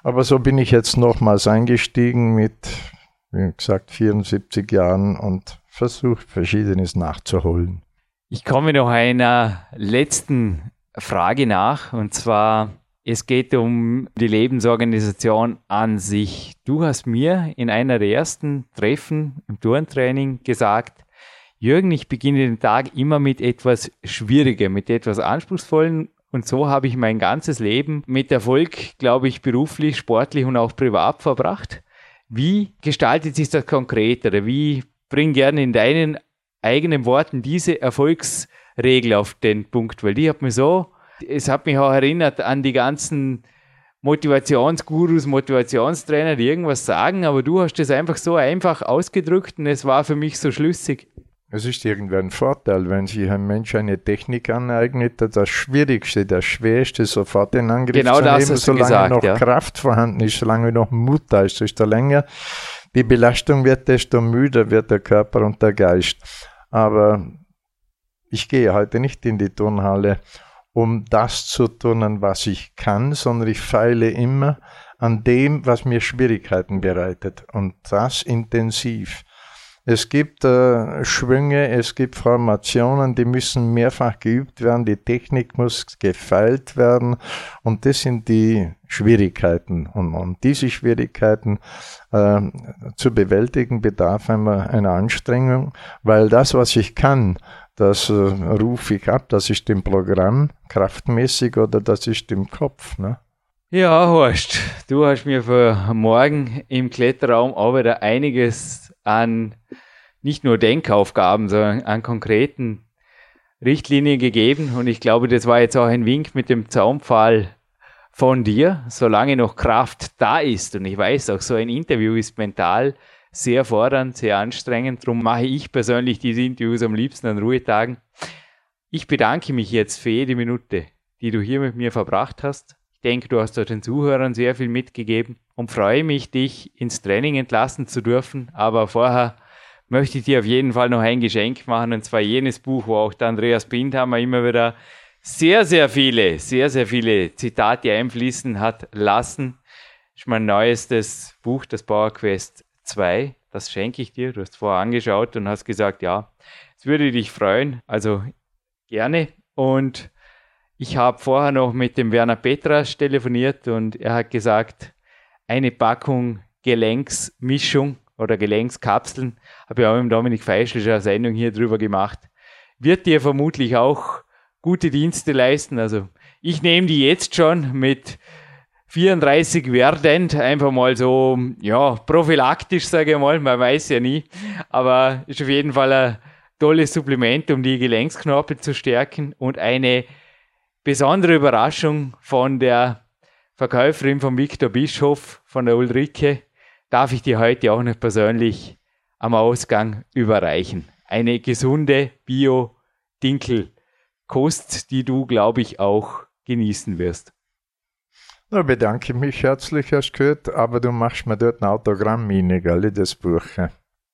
Aber so bin ich jetzt nochmals eingestiegen mit, wie gesagt, 74 Jahren und versucht Verschiedenes nachzuholen. Ich komme noch einer letzten Frage nach und zwar, es geht um die Lebensorganisation an sich. Du hast mir in einer der ersten Treffen im Turntraining gesagt, Jürgen, ich beginne den Tag immer mit etwas Schwierigem, mit etwas Anspruchsvollen. Und so habe ich mein ganzes Leben mit Erfolg, glaube ich, beruflich, sportlich und auch privat verbracht. Wie gestaltet sich das konkret oder wie bring gerne in deinen eigenen Worten diese Erfolgsregel auf den Punkt? Weil die hat mir so, es hat mich auch erinnert an die ganzen Motivationsgurus, Motivationstrainer, die irgendwas sagen, aber du hast es einfach so einfach ausgedrückt und es war für mich so schlüssig. Es ist irgendwie ein Vorteil, wenn sich ein Mensch eine Technik aneignet, das Schwierigste, das Schwerste sofort in Angriff genau zu nehmen, solange gesagt, noch ja. Kraft vorhanden ist, solange noch Mut da ist. Desto länger die Belastung wird, desto müder wird der Körper und der Geist. Aber ich gehe heute nicht in die Turnhalle, um das zu turnen, was ich kann, sondern ich feile immer an dem, was mir Schwierigkeiten bereitet. Und das intensiv. Es gibt äh, Schwünge, es gibt Formationen, die müssen mehrfach geübt werden, die Technik muss gefeilt werden und das sind die Schwierigkeiten. Und, und diese Schwierigkeiten äh, zu bewältigen bedarf einmal einer Anstrengung, weil das, was ich kann, das äh, rufe ich ab, das ist im Programm kraftmäßig oder das ist im Kopf. Ne? Ja, Horst, du hast mir für morgen im Kletterraum auch wieder einiges an nicht nur Denkaufgaben, sondern an konkreten Richtlinien gegeben. Und ich glaube, das war jetzt auch ein Wink mit dem Zaunpfahl von dir, solange noch Kraft da ist. Und ich weiß auch, so ein Interview ist mental sehr fordernd, sehr anstrengend. Darum mache ich persönlich diese Interviews am liebsten an Ruhetagen. Ich bedanke mich jetzt für jede Minute, die du hier mit mir verbracht hast. Denke, du hast den Zuhörern sehr viel mitgegeben und freue mich, dich ins Training entlassen zu dürfen. Aber vorher möchte ich dir auf jeden Fall noch ein Geschenk machen, und zwar jenes Buch, wo auch der Andreas Bindhammer immer wieder sehr, sehr viele, sehr, sehr viele Zitate einfließen hat lassen. Das ist mein neuestes Buch, das Power Quest 2. Das schenke ich dir. Du hast vorher angeschaut und hast gesagt, ja, es würde dich freuen. Also gerne. Und ich habe vorher noch mit dem Werner Petras telefoniert und er hat gesagt, eine Packung Gelenksmischung oder Gelenkskapseln, habe ich auch im Dominik Feischl Sendung hier drüber gemacht, wird dir vermutlich auch gute Dienste leisten. Also ich nehme die jetzt schon mit 34 werdend, einfach mal so, ja, prophylaktisch, sage ich mal, man weiß ja nie, aber ist auf jeden Fall ein tolles Supplement, um die Gelenksknorpel zu stärken und eine besondere Überraschung von der Verkäuferin von Viktor Bischof, von der Ulrike, darf ich dir heute auch noch persönlich am Ausgang überreichen. Eine gesunde Bio-Dinkel-Kost, die du, glaube ich, auch genießen wirst. Da bedanke ich mich herzlich, Herr Skürt, aber du machst mir dort ein Autogramm in, gell, das Buch.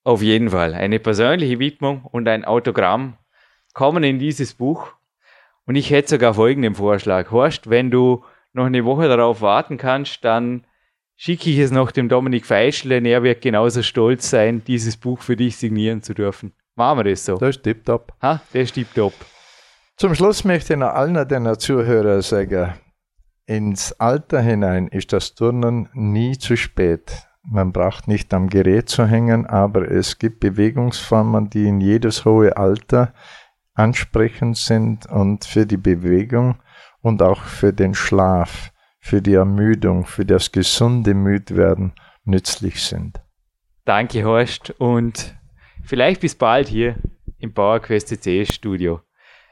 Auf jeden Fall. Eine persönliche Widmung und ein Autogramm kommen in dieses Buch. Und ich hätte sogar folgenden Vorschlag. Horst, wenn du noch eine Woche darauf warten kannst, dann schicke ich es noch dem Dominik Feischl, denn er wird genauso stolz sein, dieses Buch für dich signieren zu dürfen. Machen wir das so. Das ist tipptopp. Ha, das ist tipptopp. Zum Schluss möchte ich noch allen deiner Zuhörer sagen, ins Alter hinein ist das Turnen nie zu spät. Man braucht nicht am Gerät zu hängen, aber es gibt Bewegungsformen, die in jedes hohe Alter ansprechend sind und für die Bewegung und auch für den Schlaf für die Ermüdung, für das gesunde Müdwerden nützlich sind. Danke, Horst, und vielleicht bis bald hier im PowerQuest CC Studio.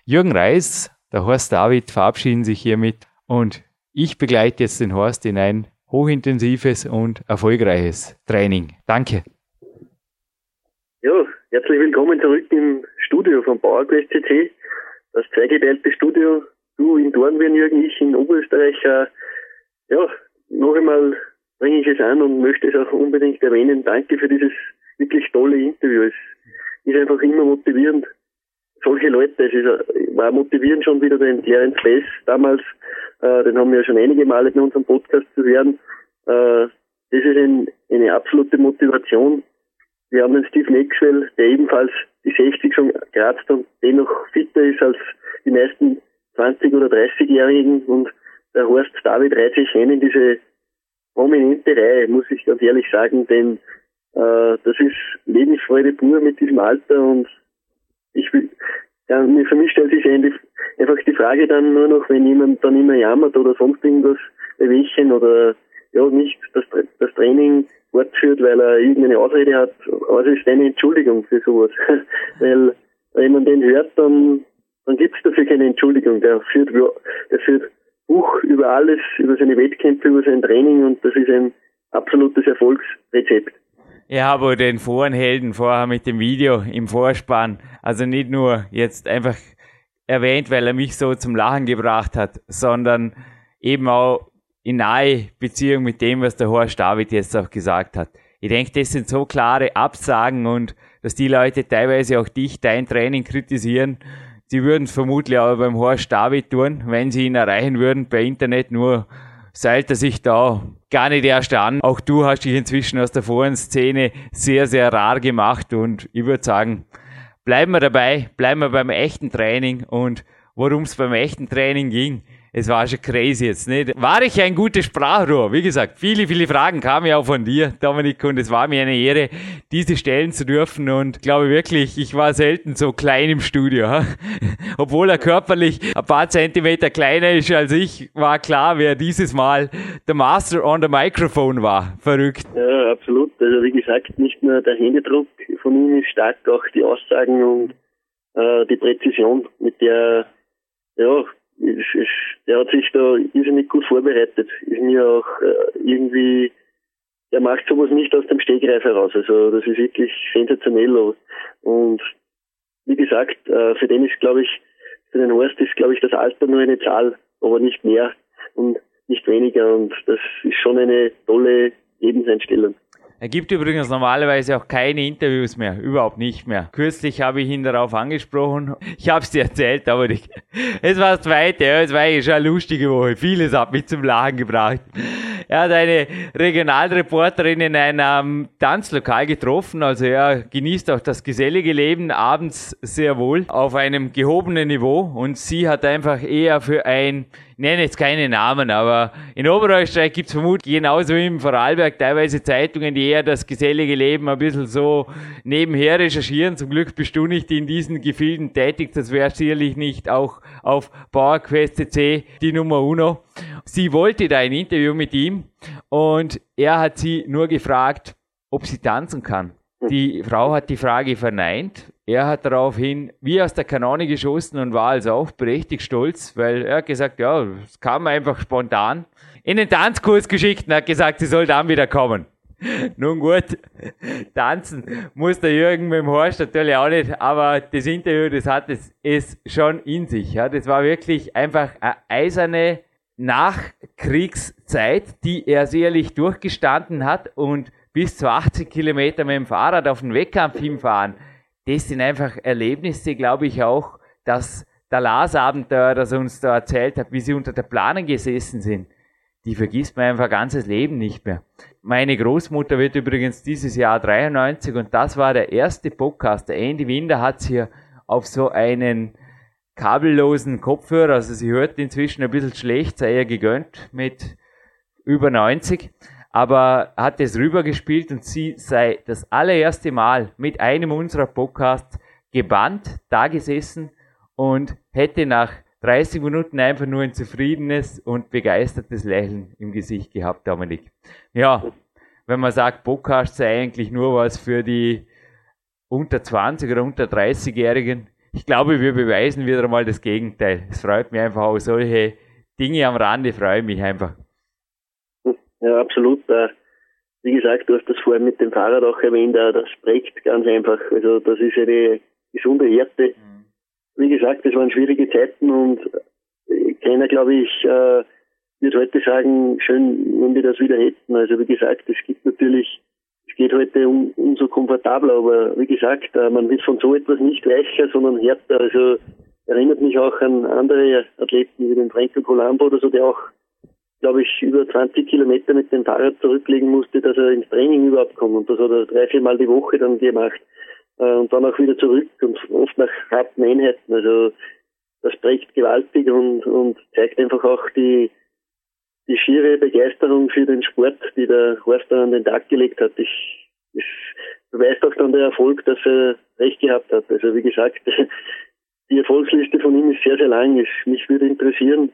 Jürgen Reis, der Horst David verabschieden sich hiermit und ich begleite jetzt den Horst in ein hochintensives und erfolgreiches Training. Danke. Ja, herzlich willkommen zurück im Studio von PowerQuest CC. Das zweigeteilte Studio, du in Dornbirn, Jürgen, ich in Oberösterreich. Äh, ja, noch einmal bringe ich es an und möchte es auch unbedingt erwähnen. Danke für dieses wirklich tolle Interview. Es ist einfach immer motivierend. Solche Leute, es ist, war motivierend schon wieder den Clarence Bass damals, äh, den haben wir ja schon einige Male in unserem Podcast zu hören. Äh, das ist ein, eine absolute Motivation. Wir haben den Steve Maxwell, der ebenfalls die 60 schon kratzt und dennoch fitter ist als die meisten 20- oder 30-Jährigen und der Horst David reiht sich ein in diese prominente Reihe, muss ich ganz ehrlich sagen, denn äh, das ist Lebensfreude pur mit diesem Alter und ich will, ja, für mich stellt sich einfach die Frage dann nur noch, wenn jemand dann immer jammert oder sonst irgendwas bei welchen oder ja nicht das, das Training fortführt, weil er irgendeine Ausrede hat, also ist eine Entschuldigung für sowas. weil wenn man den hört, dann dann gibt es dafür keine Entschuldigung. Der führt, der führt Buch über alles, über seine Wettkämpfe, über sein Training und das ist ein absolutes Erfolgsrezept. Ja, aber den Forenhelden vorher mit dem Video im Vorspann, also nicht nur jetzt einfach erwähnt, weil er mich so zum Lachen gebracht hat, sondern eben auch in nahe Beziehung mit dem, was der Horst David jetzt auch gesagt hat. Ich denke, das sind so klare Absagen und dass die Leute teilweise auch dich, dein Training kritisieren, Sie würden es vermutlich auch beim Horst David tun, wenn sie ihn erreichen würden per Internet, nur seilt er sich da gar nicht erst an. Auch du hast dich inzwischen aus der Forenszene sehr, sehr rar gemacht und ich würde sagen, bleiben wir dabei, bleiben wir beim echten Training und worum es beim echten Training ging, es war schon crazy jetzt, nicht? War ich ein gutes Sprachrohr? Wie gesagt, viele, viele Fragen kamen ja auch von dir, Dominik, und es war mir eine Ehre, diese stellen zu dürfen und ich glaube wirklich, ich war selten so klein im Studio. Obwohl er körperlich ein paar Zentimeter kleiner ist als ich, war klar, wer dieses Mal der Master on the Microphone war. Verrückt. Ja, absolut. Also wie gesagt, nicht nur der Händedruck von ihm ist stark, auch die Aussagen und äh, die Präzision, mit der ja, ist, ist, der hat sich da irrsinnig gut vorbereitet. Ist mir auch äh, irgendwie, er macht sowas nicht aus dem Stegreif heraus. Also das ist wirklich sensationell. Und wie gesagt, äh, für den ist, glaube ich, für den Horst ist, glaube ich, das Alter nur eine Zahl, aber nicht mehr und nicht weniger. Und das ist schon eine tolle Lebenseinstellung. Er gibt übrigens normalerweise auch keine Interviews mehr, überhaupt nicht mehr. Kürzlich habe ich ihn darauf angesprochen. Ich habe es dir erzählt, aber nicht. Es war das zweite, es war eigentlich schon eine lustige Woche. Vieles hat mich zum Lachen gebracht. Er hat eine Regionalreporterin in einem Tanzlokal getroffen, also er genießt auch das gesellige Leben abends sehr wohl auf einem gehobenen Niveau und sie hat einfach eher für ein nenne jetzt keine Namen, aber in Oberösterreich gibt es vermutlich genauso wie im Vorarlberg teilweise Zeitungen, die eher das gesellige Leben ein bisschen so nebenher recherchieren. Zum Glück bist du nicht in diesen Gefilden tätig, das wäre sicherlich nicht auch auf PowerQuest die Nummer uno. Sie wollte da ein Interview mit ihm und er hat sie nur gefragt, ob sie tanzen kann. Die Frau hat die Frage verneint. Er hat daraufhin wie aus der Kanone geschossen und war also auch berechtigt stolz, weil er hat gesagt, ja, es kam einfach spontan. In den Tanzkurs geschickt und hat gesagt, sie soll dann wieder kommen. Nun gut, tanzen muss der Jürgen mit dem Horst natürlich auch nicht, aber das Interview, das hat es, es schon in sich. Ja. Das war wirklich einfach eine eiserne Nachkriegszeit, die er sicherlich durchgestanden hat und bis zu 80 Kilometer mit dem Fahrrad auf den Wettkampf hinfahren, das sind einfach Erlebnisse, glaube ich auch, dass der Lars-Abenteuer, das uns da erzählt hat, wie sie unter der Plane gesessen sind, die vergisst man einfach ganzes Leben nicht mehr. Meine Großmutter wird übrigens dieses Jahr 93 und das war der erste Podcast. Der Andy Winder hat es hier auf so einen kabellosen Kopfhörer, also sie hört inzwischen ein bisschen schlecht, sei ihr gegönnt mit über 90 aber hat es rübergespielt und sie sei das allererste Mal mit einem unserer Podcasts gebannt da gesessen und hätte nach 30 Minuten einfach nur ein zufriedenes und begeistertes Lächeln im Gesicht gehabt, Dominik. Ja, wenn man sagt, Podcast sei eigentlich nur was für die unter 20 oder unter 30-Jährigen. Ich glaube, wir beweisen wieder mal das Gegenteil. Es freut mich einfach auch solche Dinge am Rande, freue mich einfach. Ja, absolut. Äh, wie gesagt, du hast das vorhin mit dem Fahrrad auch erwähnt, äh, das prägt ganz einfach. Also das ist eine gesunde Härte. Mhm. Wie gesagt, das waren schwierige Zeiten und keiner, glaube ich, äh, wird heute sagen, schön, wenn wir das wieder hätten. Also wie gesagt, es gibt natürlich, es geht heute um, umso komfortabler, aber wie gesagt, man wird von so etwas nicht weicher, sondern härter. Also erinnert mich auch an andere Athleten wie den Franco Colombo oder so, der auch glaube ich, über 20 Kilometer mit dem Fahrrad zurücklegen musste, dass er ins Training überhaupt kommt. Und das hat er drei, vier Mal die Woche dann gemacht. Äh, und dann auch wieder zurück und oft nach harten Einheiten. Also das prägt gewaltig und, und zeigt einfach auch die, die schiere Begeisterung für den Sport, die der Horst an den Tag gelegt hat. Ich, es beweist auch dann der Erfolg, dass er recht gehabt hat. Also wie gesagt, die Erfolgsliste von ihm ist sehr, sehr lang. mich würde interessieren,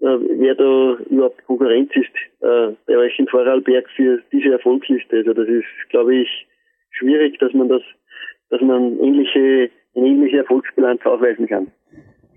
wer da überhaupt Konkurrenz ist äh, bei euch in Vorarlberg für diese Erfolgsliste. Also das ist, glaube ich, schwierig, dass man das, dass man ähnliche, eine ähnliche Erfolgsbilanz aufweisen kann.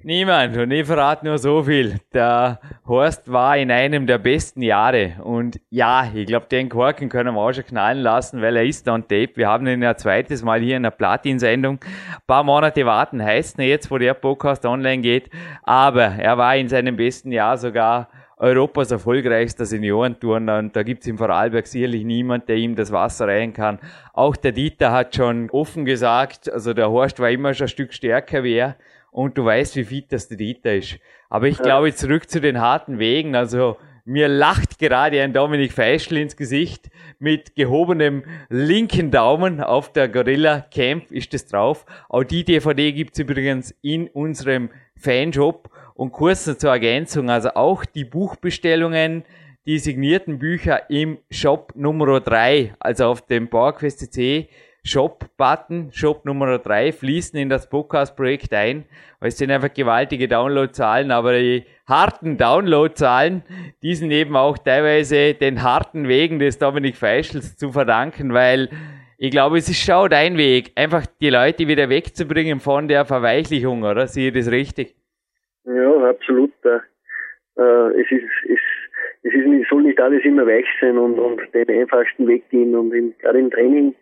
Niemand und ich verrate nur so viel. Der Horst war in einem der besten Jahre und ja, ich glaube, den Korken können wir auch schon knallen lassen, weil er ist on tape. Wir haben ihn ja zweites Mal hier in der Platin-Sendung. Ein paar Monate warten heißt nicht jetzt, wo der Podcast online geht, aber er war in seinem besten Jahr sogar Europas erfolgreichster Seniorenturner und da gibt es im Vorarlberg sicherlich niemand, der ihm das Wasser reihen kann. Auch der Dieter hat schon offen gesagt, also der Horst war immer schon ein Stück stärker wie er und du weißt, wie fit das der Dieter ist. Aber ich glaube, zurück zu den harten Wegen, also mir lacht gerade ein Dominik Feischl ins Gesicht mit gehobenem linken Daumen auf der Gorilla Camp ist es drauf. Auch die DVD gibt's übrigens in unserem Fanshop. Und kurz zur Ergänzung, also auch die Buchbestellungen, die signierten Bücher im Shop Nummer 3, also auf dem PowerQuest.cc Shop-Button, Shop Nummer 3, fließen in das Podcast-Projekt ein. Es sind einfach gewaltige Downloadzahlen, aber die harten Downloadzahlen, die sind eben auch teilweise den harten Wegen des Dominik Feischls zu verdanken, weil ich glaube, es ist schon dein Weg, einfach die Leute wieder wegzubringen von der Verweichlichung, oder? Sehe ich das richtig? Ja, absolut. Äh, es ist, es, es ist soll nicht alles immer weich sein und, und den einfachsten Weg gehen und in, gerade im Training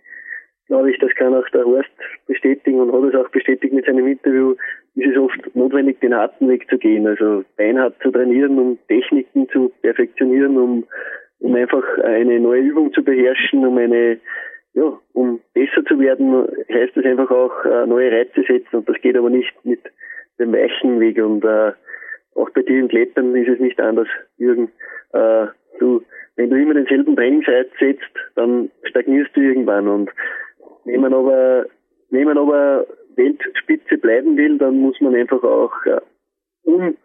glaube ich, das kann auch der Horst bestätigen und hat es auch bestätigt mit seinem Interview, ist es oft notwendig, den harten Weg zu gehen, also beinhart zu trainieren, um Techniken zu perfektionieren, um um einfach eine neue Übung zu beherrschen, um eine ja, um besser zu werden, heißt es einfach auch äh, neue Reize setzen. Und das geht aber nicht mit dem weichen Weg. Und äh, auch bei dir im Klettern ist es nicht anders, Jürgen. Äh, du, wenn du immer denselben Trainingsreiz setzt, dann stagnierst du irgendwann. Und wenn man aber, wenn man aber Weltspitze bleiben will, dann muss man einfach auch äh, un,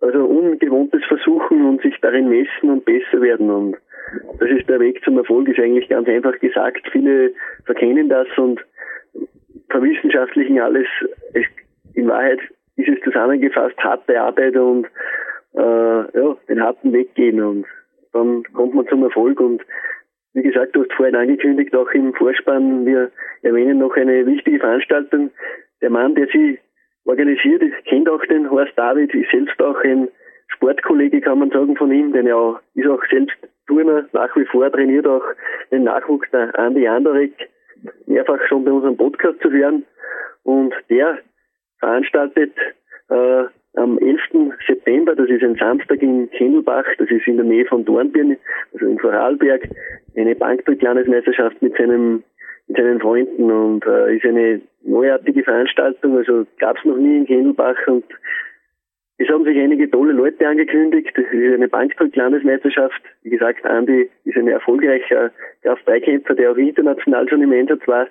also Ungewohntes versuchen und sich darin messen und besser werden und das ist der Weg zum Erfolg, ist eigentlich ganz einfach gesagt. Viele verkennen das und verwissenschaftlichen alles. In Wahrheit ist es zusammengefasst harte Arbeit und äh, ja, den harten Weg gehen und dann kommt man zum Erfolg und wie gesagt, du hast vorhin angekündigt, auch im Vorspann, wir erwähnen noch eine wichtige Veranstaltung. Der Mann, der sie organisiert, kennt auch den Horst David, ist selbst auch ein Sportkollege, kann man sagen, von ihm, denn er ist auch selbst Turner, nach wie vor trainiert auch den Nachwuchs der Andi Anderek, mehrfach schon bei unserem Podcast zu hören. Und der veranstaltet äh, am 11. September, das ist ein Samstag in Kendelbach, das ist in der Nähe von Dornbirn, also in Vorarlberg, eine Bankdrücklandesmeisterschaft mit seinem mit seinen Freunden und äh, ist eine neuartige Veranstaltung, also gab es noch nie in Kendelbach und es haben sich einige tolle Leute angekündigt. Das ist eine Bankdrück-Landesmeisterschaft. Wie gesagt, Andi ist ein erfolgreicher Kraft-Beikämpfer, der auch international schon im Einsatz war.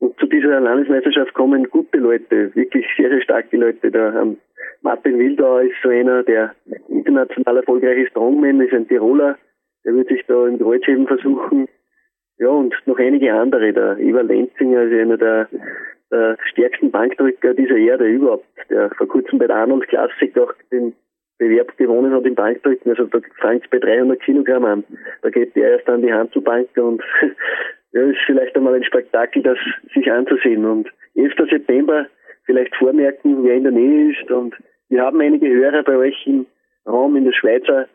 Und zu dieser Landesmeisterschaft kommen gute Leute, wirklich sehr, sehr starke Leute. Da Martin Wildauer ist so einer, der international erfolgreiche Strongman ist, ein Tiroler, der wird sich da im Kreuzheben versuchen. Ja, und noch einige andere. Der Eva Lenzinger ist einer der der stärksten Bankdrücker dieser Erde überhaupt, der vor kurzem bei der Arnold Classic auch den Bewerb gewonnen hat im Bankdrücken. Also da fängt es bei 300 Kilogramm an. Da geht der erst an die Handelbank und ja, ist vielleicht einmal ein Spektakel, das sich anzusehen. Und 11. September vielleicht vormerken, wer in der Nähe ist. Und wir haben einige Hörer bei euch im Raum in der Schweizer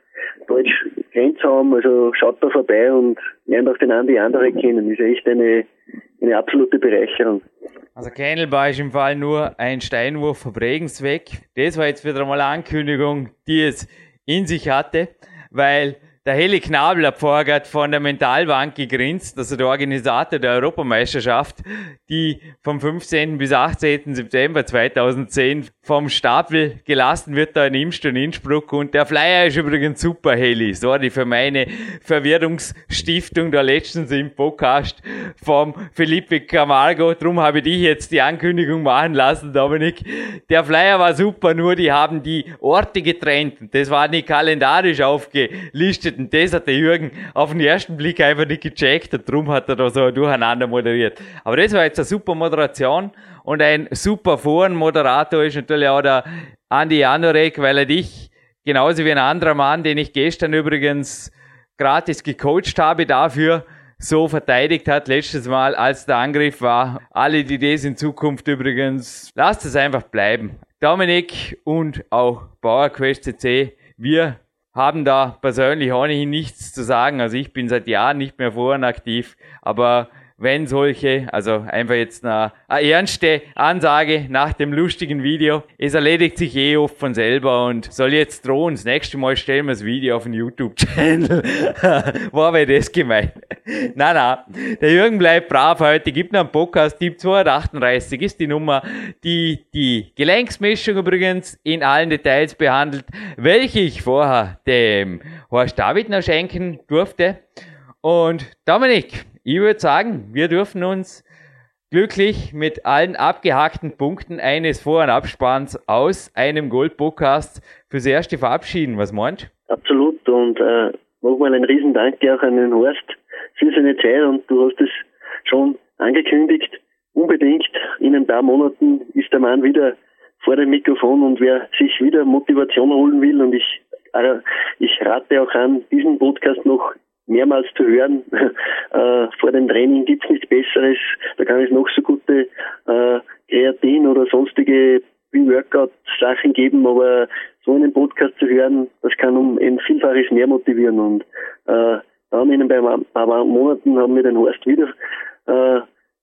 Deutsch-Grenzraum. Also schaut da vorbei und lernt auch den einen die andere kennen. Ist echt eine, eine absolute Bereicherung. Also Kennelbar ist im Fall nur ein Steinwurf vom Regensweg. Das war jetzt wieder mal eine Ankündigung, die es in sich hatte, weil der Heli Knabel hat vorher von der Mentalbank gegrinst, also der Organisator der Europameisterschaft, die vom 15. bis 18. September 2010 vom Stapel gelassen wird da in Imst und Innsbruck. Und der Flyer ist übrigens super, Heli. Sorry für meine Verwirrungsstiftung da letztens im Podcast vom Felipe Camargo. Drum habe ich dich jetzt die Ankündigung machen lassen, Dominik. Der Flyer war super, nur die haben die Orte getrennt. Das war nicht kalendarisch aufgelistet und das hat der Jürgen auf den ersten Blick einfach nicht gecheckt und darum hat er da so durcheinander moderiert. Aber das war jetzt eine super Moderation und ein super Forenmoderator ist natürlich auch der Andi Janorek, weil er dich genauso wie ein anderer Mann, den ich gestern übrigens gratis gecoacht habe dafür, so verteidigt hat letztes Mal, als der Angriff war. Alle die das in Zukunft übrigens, lasst es einfach bleiben. Dominik und auch PowerQuest CC, wir haben da persönlich ohnehin nichts zu sagen. Also ich bin seit Jahren nicht mehr vorhin aktiv, aber wenn solche, also einfach jetzt eine, eine ernste Ansage nach dem lustigen Video, es erledigt sich eh oft von selber und soll jetzt drohen, das nächste Mal stellen wir das Video auf den YouTube-Channel. War bei das gemeint. na, na, der Jürgen bleibt brav heute, gibt noch einen Podcast, Typ 238 ist die Nummer, die die Gelenksmischung übrigens in allen Details behandelt, welche ich vorher dem Horst David noch schenken durfte. Und Dominik, ich würde sagen, wir dürfen uns glücklich mit allen abgehackten Punkten eines Vor- und Abspanns aus einem Gold-Podcast fürs Erste verabschieden. Was meinst du? Absolut und äh, nochmal ein Riesendank auch an den Horst für seine Zeit und du hast es schon angekündigt. Unbedingt in ein paar Monaten ist der Mann wieder vor dem Mikrofon und wer sich wieder Motivation holen will und ich, äh, ich rate auch an, diesen Podcast noch mehrmals zu hören. äh, vor dem Training gibt's nichts Besseres. Da kann es noch so gute äh, Kreatin oder sonstige Pre-Workout-Sachen geben, aber so einen Podcast zu hören, das kann um ein Vielfaches mehr motivieren. Und äh, dann in ein paar Monaten haben wir den Horst wieder äh,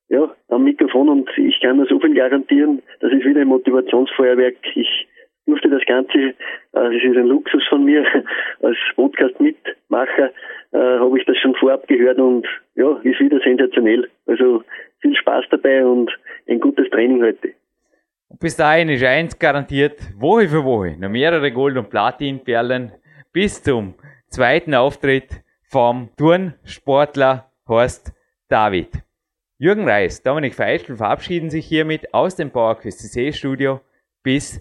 ja, am Mikrofon und ich kann nur so viel garantieren, das ist wieder ein Motivationsfeuerwerk. Ich durfte das Ganze, äh, das ist ein Luxus von mir, als Podcast-Mitmacher, gehört und ja, ist wieder sensationell. Also viel Spaß dabei und ein gutes Training heute. Bis dahin ist eins garantiert, Woche für Woche, noch mehrere Gold- und Platinperlen bis zum zweiten Auftritt vom Turnsportler Horst David. Jürgen Reis, Dominik Feischl verabschieden sich hiermit aus dem PowerQuest CC Studio. Bis